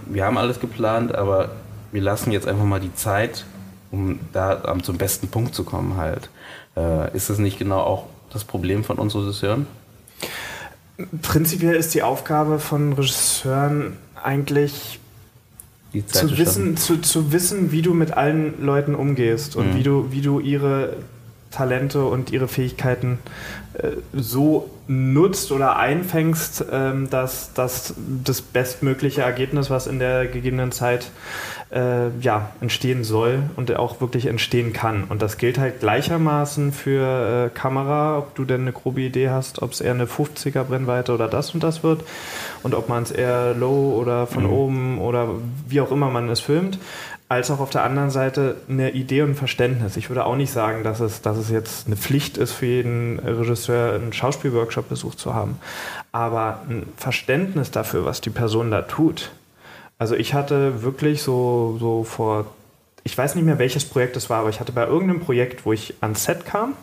wir haben alles geplant, aber wir lassen jetzt einfach mal die Zeit um da zum besten Punkt zu kommen halt. Äh, ist das nicht genau auch das Problem von uns Regisseuren? Prinzipiell ist die Aufgabe von Regisseuren eigentlich zu wissen, zu, zu wissen, wie du mit allen Leuten umgehst und mhm. wie du, wie du ihre Talente und ihre Fähigkeiten äh, so nutzt oder einfängst, ähm, dass, dass das bestmögliche Ergebnis, was in der gegebenen Zeit äh, ja, entstehen soll und auch wirklich entstehen kann. Und das gilt halt gleichermaßen für äh, Kamera, ob du denn eine grobe Idee hast, ob es eher eine 50er Brennweite oder das und das wird und ob man es eher low oder von mhm. oben oder wie auch immer man es filmt als auch auf der anderen Seite eine Idee und ein Verständnis. Ich würde auch nicht sagen, dass es, dass es jetzt eine Pflicht ist für jeden Regisseur, einen Schauspielworkshop besucht zu haben. Aber ein Verständnis dafür, was die Person da tut. Also ich hatte wirklich so, so vor, ich weiß nicht mehr welches Projekt es war, aber ich hatte bei irgendeinem Projekt, wo ich ans Set kam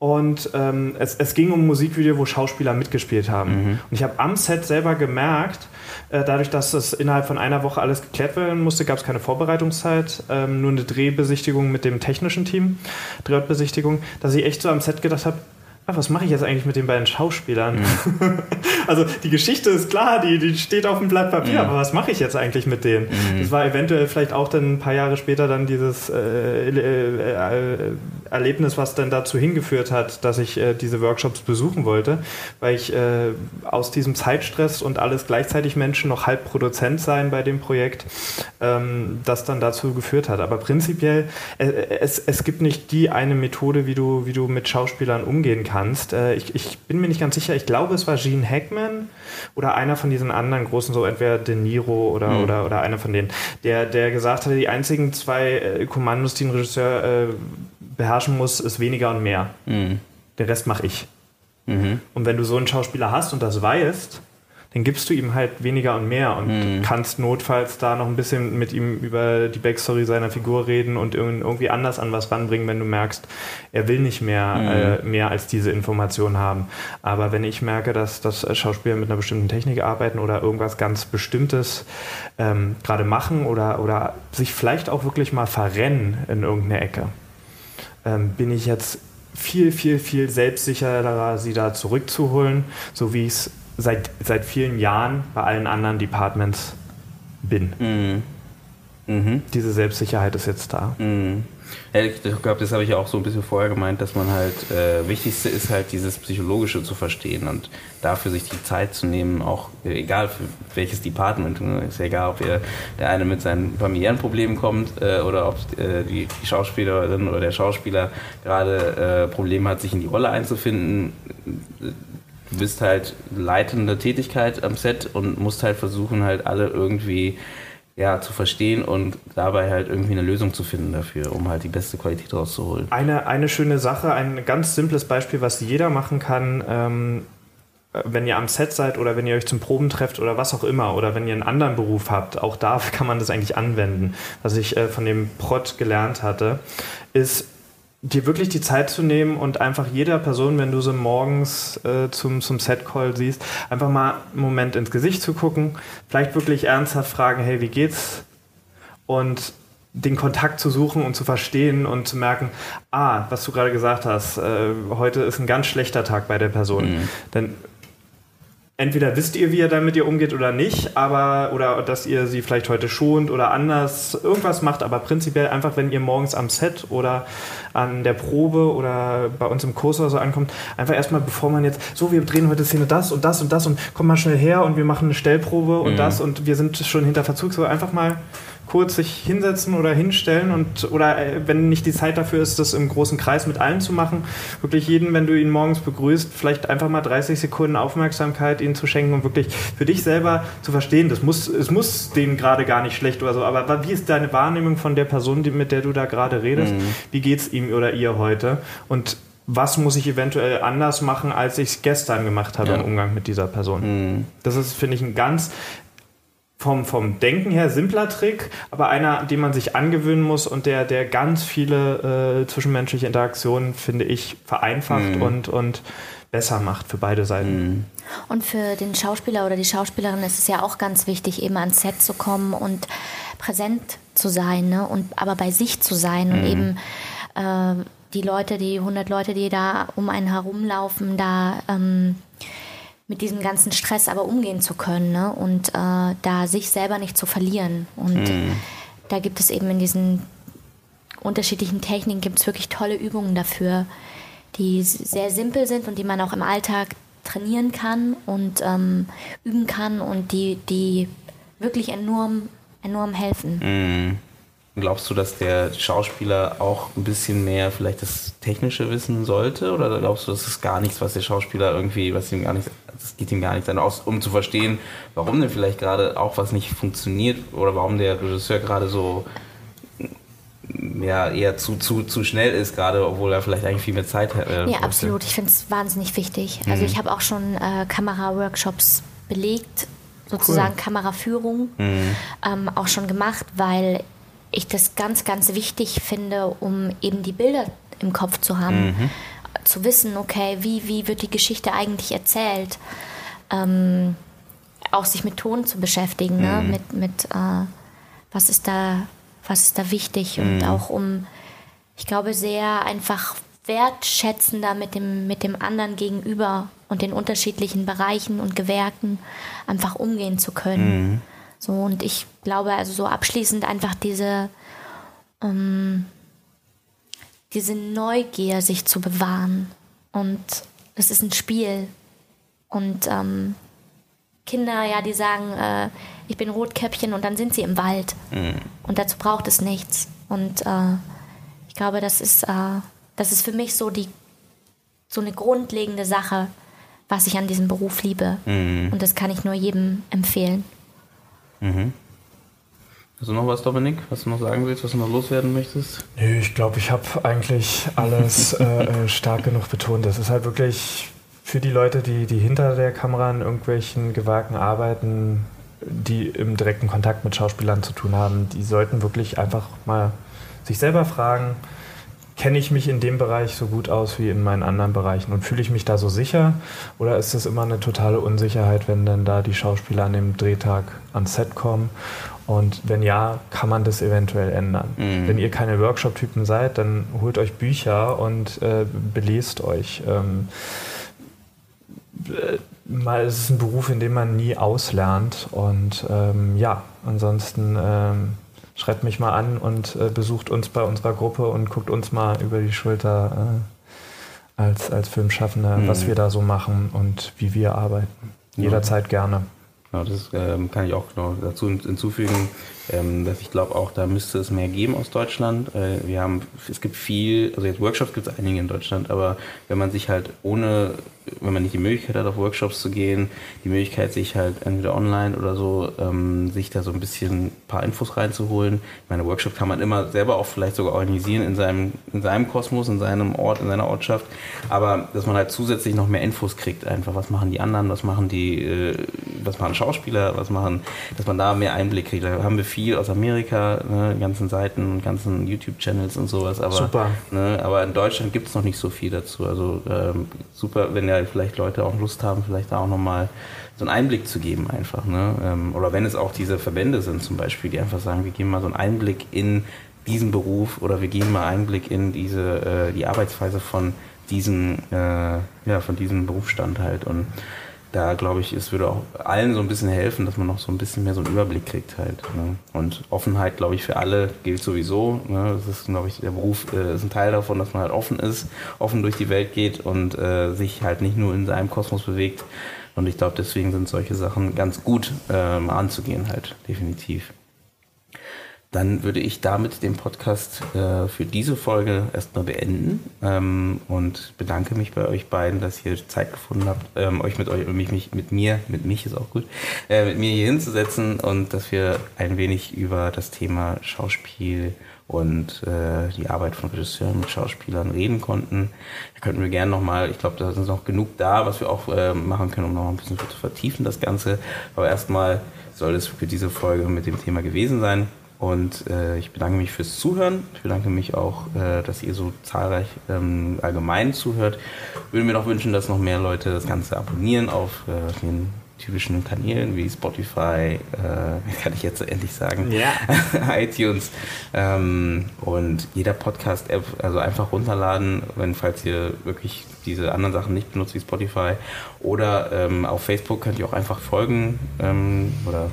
und ähm, es, es ging um ein Musikvideo, wo Schauspieler mitgespielt haben. Mhm. Und ich habe am Set selber gemerkt, äh, dadurch, dass es innerhalb von einer Woche alles geklärt werden musste, gab es keine Vorbereitungszeit, ähm, nur eine Drehbesichtigung mit dem technischen Team, Drehortbesichtigung, dass ich echt so am Set gedacht habe, ach, was mache ich jetzt eigentlich mit den beiden Schauspielern? Mhm. [LAUGHS] also die Geschichte ist klar, die, die steht auf dem Blatt Papier, mhm. aber was mache ich jetzt eigentlich mit denen? Mhm. Das war eventuell vielleicht auch dann ein paar Jahre später dann dieses äh, äh, äh, Erlebnis, was dann dazu hingeführt hat, dass ich äh, diese Workshops besuchen wollte, weil ich äh, aus diesem Zeitstress und alles gleichzeitig Menschen noch halb Produzent sein bei dem Projekt, ähm, das dann dazu geführt hat. Aber prinzipiell, äh, es, es gibt nicht die eine Methode, wie du, wie du mit Schauspielern umgehen kannst kannst. Äh, ich, ich, bin mir nicht ganz sicher, ich glaube, es war Gene Hackman oder einer von diesen anderen großen, so entweder De Niro oder, mhm. oder, oder einer von denen, der, der gesagt hatte, die einzigen zwei äh, Kommandos, die ein Regisseur äh, beherrschen muss, ist weniger und mehr. Mhm. Den Rest mache ich. Mhm. Und wenn du so einen Schauspieler hast und das weißt, dann gibst du ihm halt weniger und mehr und mhm. kannst notfalls da noch ein bisschen mit ihm über die Backstory seiner Figur reden und irgendwie anders an was ranbringen, wenn du merkst, er will nicht mehr, mhm. äh, mehr als diese Information haben. Aber wenn ich merke, dass, dass Schauspieler mit einer bestimmten Technik arbeiten oder irgendwas ganz Bestimmtes ähm, gerade machen oder, oder sich vielleicht auch wirklich mal verrennen in irgendeine Ecke, ähm, bin ich jetzt viel, viel, viel selbstsicherer, sie da zurückzuholen, so wie ich es seit, seit vielen Jahren bei allen anderen Departments bin. Mhm. Mhm. Diese Selbstsicherheit ist jetzt da. Mhm. Ja, ich glaube, das habe ich auch so ein bisschen vorher gemeint, dass man halt, äh, wichtigste ist halt dieses Psychologische zu verstehen und dafür sich die Zeit zu nehmen, auch äh, egal für welches Department, ne, ist ja egal, ob der, der eine mit seinen familiären Problemen kommt äh, oder ob äh, die, die, Schauspielerin oder der Schauspieler gerade äh, Probleme hat, sich in die Rolle einzufinden. Du bist halt leitende Tätigkeit am Set und musst halt versuchen, halt alle irgendwie ja, zu verstehen und dabei halt irgendwie eine Lösung zu finden dafür, um halt die beste Qualität rauszuholen. Eine, eine schöne Sache, ein ganz simples Beispiel, was jeder machen kann, ähm, wenn ihr am Set seid oder wenn ihr euch zum Proben trefft oder was auch immer oder wenn ihr einen anderen Beruf habt, auch da [LAUGHS] kann man das eigentlich anwenden. Was ich äh, von dem Prot gelernt hatte, ist dir wirklich die Zeit zu nehmen und einfach jeder Person, wenn du sie morgens äh, zum, zum Set-Call siehst, einfach mal einen Moment ins Gesicht zu gucken, vielleicht wirklich ernsthaft fragen, hey, wie geht's? Und den Kontakt zu suchen und zu verstehen und zu merken, ah, was du gerade gesagt hast, äh, heute ist ein ganz schlechter Tag bei der Person. Mhm. Denn entweder wisst ihr, wie er damit ihr umgeht oder nicht, aber oder dass ihr sie vielleicht heute schont oder anders irgendwas macht, aber prinzipiell einfach, wenn ihr morgens am Set oder an der Probe oder bei uns im Kurs oder so ankommt, einfach erstmal, bevor man jetzt, so, wir drehen heute Szene das und das und das und komm mal schnell her und wir machen eine Stellprobe und mhm. das und wir sind schon hinter Verzug, so einfach mal kurz sich hinsetzen oder hinstellen und oder äh, wenn nicht die Zeit dafür ist, das im großen Kreis mit allen zu machen, wirklich jeden, wenn du ihn morgens begrüßt, vielleicht einfach mal 30 Sekunden Aufmerksamkeit ihnen zu schenken und wirklich für dich selber zu verstehen, das muss, es muss denen gerade gar nicht schlecht oder so, aber wie ist deine Wahrnehmung von der Person, die, mit der du da gerade redest? Mhm. Wie geht's ihm oder ihr heute? Und was muss ich eventuell anders machen, als ich es gestern gemacht habe ja. im Umgang mit dieser Person. Mhm. Das ist, finde ich, ein ganz vom, vom Denken her simpler Trick, aber einer, den man sich angewöhnen muss und der, der ganz viele äh, zwischenmenschliche Interaktionen, finde ich, vereinfacht mhm. und, und besser macht für beide Seiten. Mhm. Und für den Schauspieler oder die Schauspielerin ist es ja auch ganz wichtig, eben ans Set zu kommen und präsent zu sein, ne? und aber bei sich zu sein mhm. und eben äh, die Leute, die 100 Leute, die da um einen herumlaufen, da ähm, mit diesem ganzen Stress aber umgehen zu können ne? und äh, da sich selber nicht zu verlieren. Und mhm. da gibt es eben in diesen unterschiedlichen Techniken gibt es wirklich tolle Übungen dafür, die sehr simpel sind und die man auch im Alltag trainieren kann und ähm, üben kann und die, die wirklich enorm, enorm helfen. Mhm. Glaubst du, dass der Schauspieler auch ein bisschen mehr vielleicht das technische wissen sollte? Oder glaubst du, das ist gar nichts, was der Schauspieler irgendwie, was ihm gar nicht, das geht ihm gar nicht dann aus, um zu verstehen, warum denn vielleicht gerade auch was nicht funktioniert oder warum der Regisseur gerade so ja, eher zu, zu, zu schnell ist, gerade obwohl er vielleicht eigentlich viel mehr Zeit hat. Äh, ja, absolut. Ich finde es wahnsinnig wichtig. Also mhm. ich habe auch schon äh, Kamera-Workshops belegt, sozusagen cool. Kameraführung, mhm. ähm, auch schon gemacht, weil ich das ganz, ganz wichtig finde, um eben die Bilder im Kopf zu haben, mhm. zu wissen, okay, wie, wie wird die Geschichte eigentlich erzählt, ähm, auch sich mit Ton zu beschäftigen, ne? mhm. ne? mit, mit äh, was ist da, was ist da wichtig mhm. und auch um, ich glaube, sehr einfach wertschätzender mit dem, mit dem anderen gegenüber und den unterschiedlichen Bereichen und Gewerken einfach umgehen zu können. Mhm. So, und ich glaube, also so abschließend einfach diese, ähm, diese Neugier sich zu bewahren. Und das ist ein Spiel. Und ähm, Kinder, ja, die sagen, äh, ich bin Rotkäppchen und dann sind sie im Wald. Mhm. Und dazu braucht es nichts. Und äh, ich glaube, das ist, äh, das ist für mich so die so eine grundlegende Sache, was ich an diesem Beruf liebe. Mhm. Und das kann ich nur jedem empfehlen. Mhm. Hast du noch was, Dominik, was du noch sagen willst, was du noch loswerden möchtest? Nö, ich glaube, ich habe eigentlich alles [LAUGHS] äh, äh, stark genug betont. Das ist halt wirklich für die Leute, die, die hinter der Kamera in irgendwelchen gewagten Arbeiten, die im direkten Kontakt mit Schauspielern zu tun haben, die sollten wirklich einfach mal sich selber fragen, kenne ich mich in dem Bereich so gut aus wie in meinen anderen Bereichen und fühle ich mich da so sicher? Oder ist es immer eine totale Unsicherheit, wenn dann da die Schauspieler an dem Drehtag ans Set kommen? Und wenn ja, kann man das eventuell ändern. Mhm. Wenn ihr keine Workshop-Typen seid, dann holt euch Bücher und äh, belest euch. Ähm, äh, mal ist es ein Beruf, in dem man nie auslernt. Und ähm, ja, ansonsten ähm, schreibt mich mal an und äh, besucht uns bei unserer Gruppe und guckt uns mal über die Schulter äh, als, als Filmschaffende, mhm. was wir da so machen und wie wir arbeiten. Jederzeit gerne. Genau, das ähm, kann ich auch noch dazu hinzufügen, ähm, dass ich glaube auch, da müsste es mehr geben aus Deutschland. Äh, wir haben, es gibt viel, also jetzt Workshops gibt es einige in Deutschland, aber wenn man sich halt ohne wenn man nicht die Möglichkeit hat, auf Workshops zu gehen, die Möglichkeit, sich halt entweder online oder so, ähm, sich da so ein bisschen ein paar Infos reinzuholen. Ich meine, Workshop kann man immer selber auch vielleicht sogar organisieren in seinem, in seinem Kosmos, in seinem Ort, in seiner Ortschaft. Aber dass man halt zusätzlich noch mehr Infos kriegt, einfach, was machen die anderen, was machen die, äh, was machen Schauspieler, was machen, dass man da mehr Einblick kriegt. Da haben wir viel aus Amerika, ne, ganzen Seiten und ganzen YouTube-Channels und sowas. Aber, super. Ne, aber in Deutschland gibt es noch nicht so viel dazu. Also ähm, super, wenn ja vielleicht Leute auch Lust haben, vielleicht da auch nochmal so einen Einblick zu geben einfach. Ne? Ähm, oder wenn es auch diese Verbände sind zum Beispiel, die einfach sagen, wir geben mal so einen Einblick in diesen Beruf oder wir geben mal Einblick in diese, äh, die Arbeitsweise von diesem, äh, ja, von diesem Berufsstand halt. Und da glaube ich, es würde auch allen so ein bisschen helfen, dass man noch so ein bisschen mehr so einen Überblick kriegt halt. Ne? Und Offenheit, glaube ich, für alle gilt sowieso. Ne? Das ist, glaube ich, der Beruf äh, ist ein Teil davon, dass man halt offen ist, offen durch die Welt geht und äh, sich halt nicht nur in seinem Kosmos bewegt. Und ich glaube, deswegen sind solche Sachen ganz gut ähm, anzugehen halt, definitiv. Dann würde ich damit den Podcast äh, für diese Folge erstmal beenden ähm, und bedanke mich bei euch beiden, dass ihr Zeit gefunden habt, ähm, euch mit euch, mich, mich, mit mir, mit mich ist auch gut, äh, mit mir hier hinzusetzen und dass wir ein wenig über das Thema Schauspiel und äh, die Arbeit von Regisseuren mit Schauspielern reden konnten. Da könnten wir gerne nochmal, ich glaube, da sind noch genug da, was wir auch äh, machen können, um noch ein bisschen zu vertiefen, das Ganze. Aber erstmal soll es für diese Folge mit dem Thema gewesen sein. Und äh, ich bedanke mich fürs Zuhören. Ich bedanke mich auch, äh, dass ihr so zahlreich ähm, allgemein zuhört. Würde mir noch wünschen, dass noch mehr Leute das Ganze abonnieren auf äh, den typischen Kanälen wie Spotify, äh, [LAUGHS] kann ich jetzt endlich sagen, ja. [LAUGHS] iTunes ähm, und jeder Podcast-App, also einfach runterladen, wenn falls ihr wirklich diese anderen Sachen nicht benutzt wie Spotify oder ähm, auf Facebook könnt ihr auch einfach folgen ähm, oder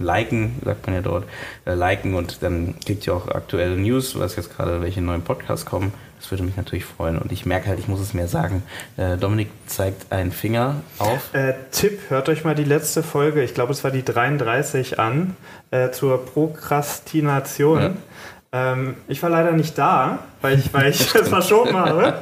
liken, sagt man ja dort, äh, liken und dann kriegt ihr auch aktuelle News, was jetzt gerade welche neuen Podcasts kommen. Das würde mich natürlich freuen. Und ich merke halt, ich muss es mehr sagen. Äh, Dominik zeigt einen Finger auf. Äh, Tipp, hört euch mal die letzte Folge, ich glaube es war die 33 an, äh, zur Prokrastination. Ja. Ähm, ich war leider nicht da, weil ich, weil ich [LAUGHS] es verschoben habe.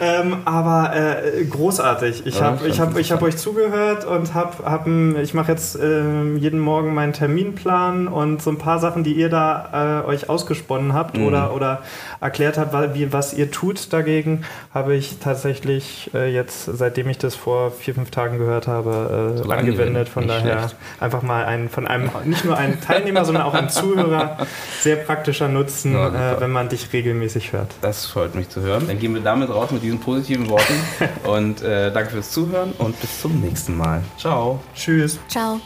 Ähm, aber äh, großartig. Ich habe ich hab, ich hab euch zugehört und hab, hab ich mache jetzt äh, jeden Morgen meinen Terminplan und so ein paar Sachen, die ihr da äh, euch ausgesponnen habt mhm. oder, oder erklärt habt, wie, was ihr tut dagegen, habe ich tatsächlich äh, jetzt, seitdem ich das vor vier, fünf Tagen gehört habe, äh, so angewendet. Von daher schlecht. einfach mal ein, von einem, nicht nur einem Teilnehmer, sondern auch einem Zuhörer [LAUGHS] sehr praktischer Nutzen, ja, äh, wenn man dich regelmäßig hört wird. Das freut mich zu hören. Dann gehen wir damit raus mit diesen positiven Worten. [LAUGHS] und äh, danke fürs Zuhören und bis zum nächsten Mal. Ciao. Tschüss. Ciao.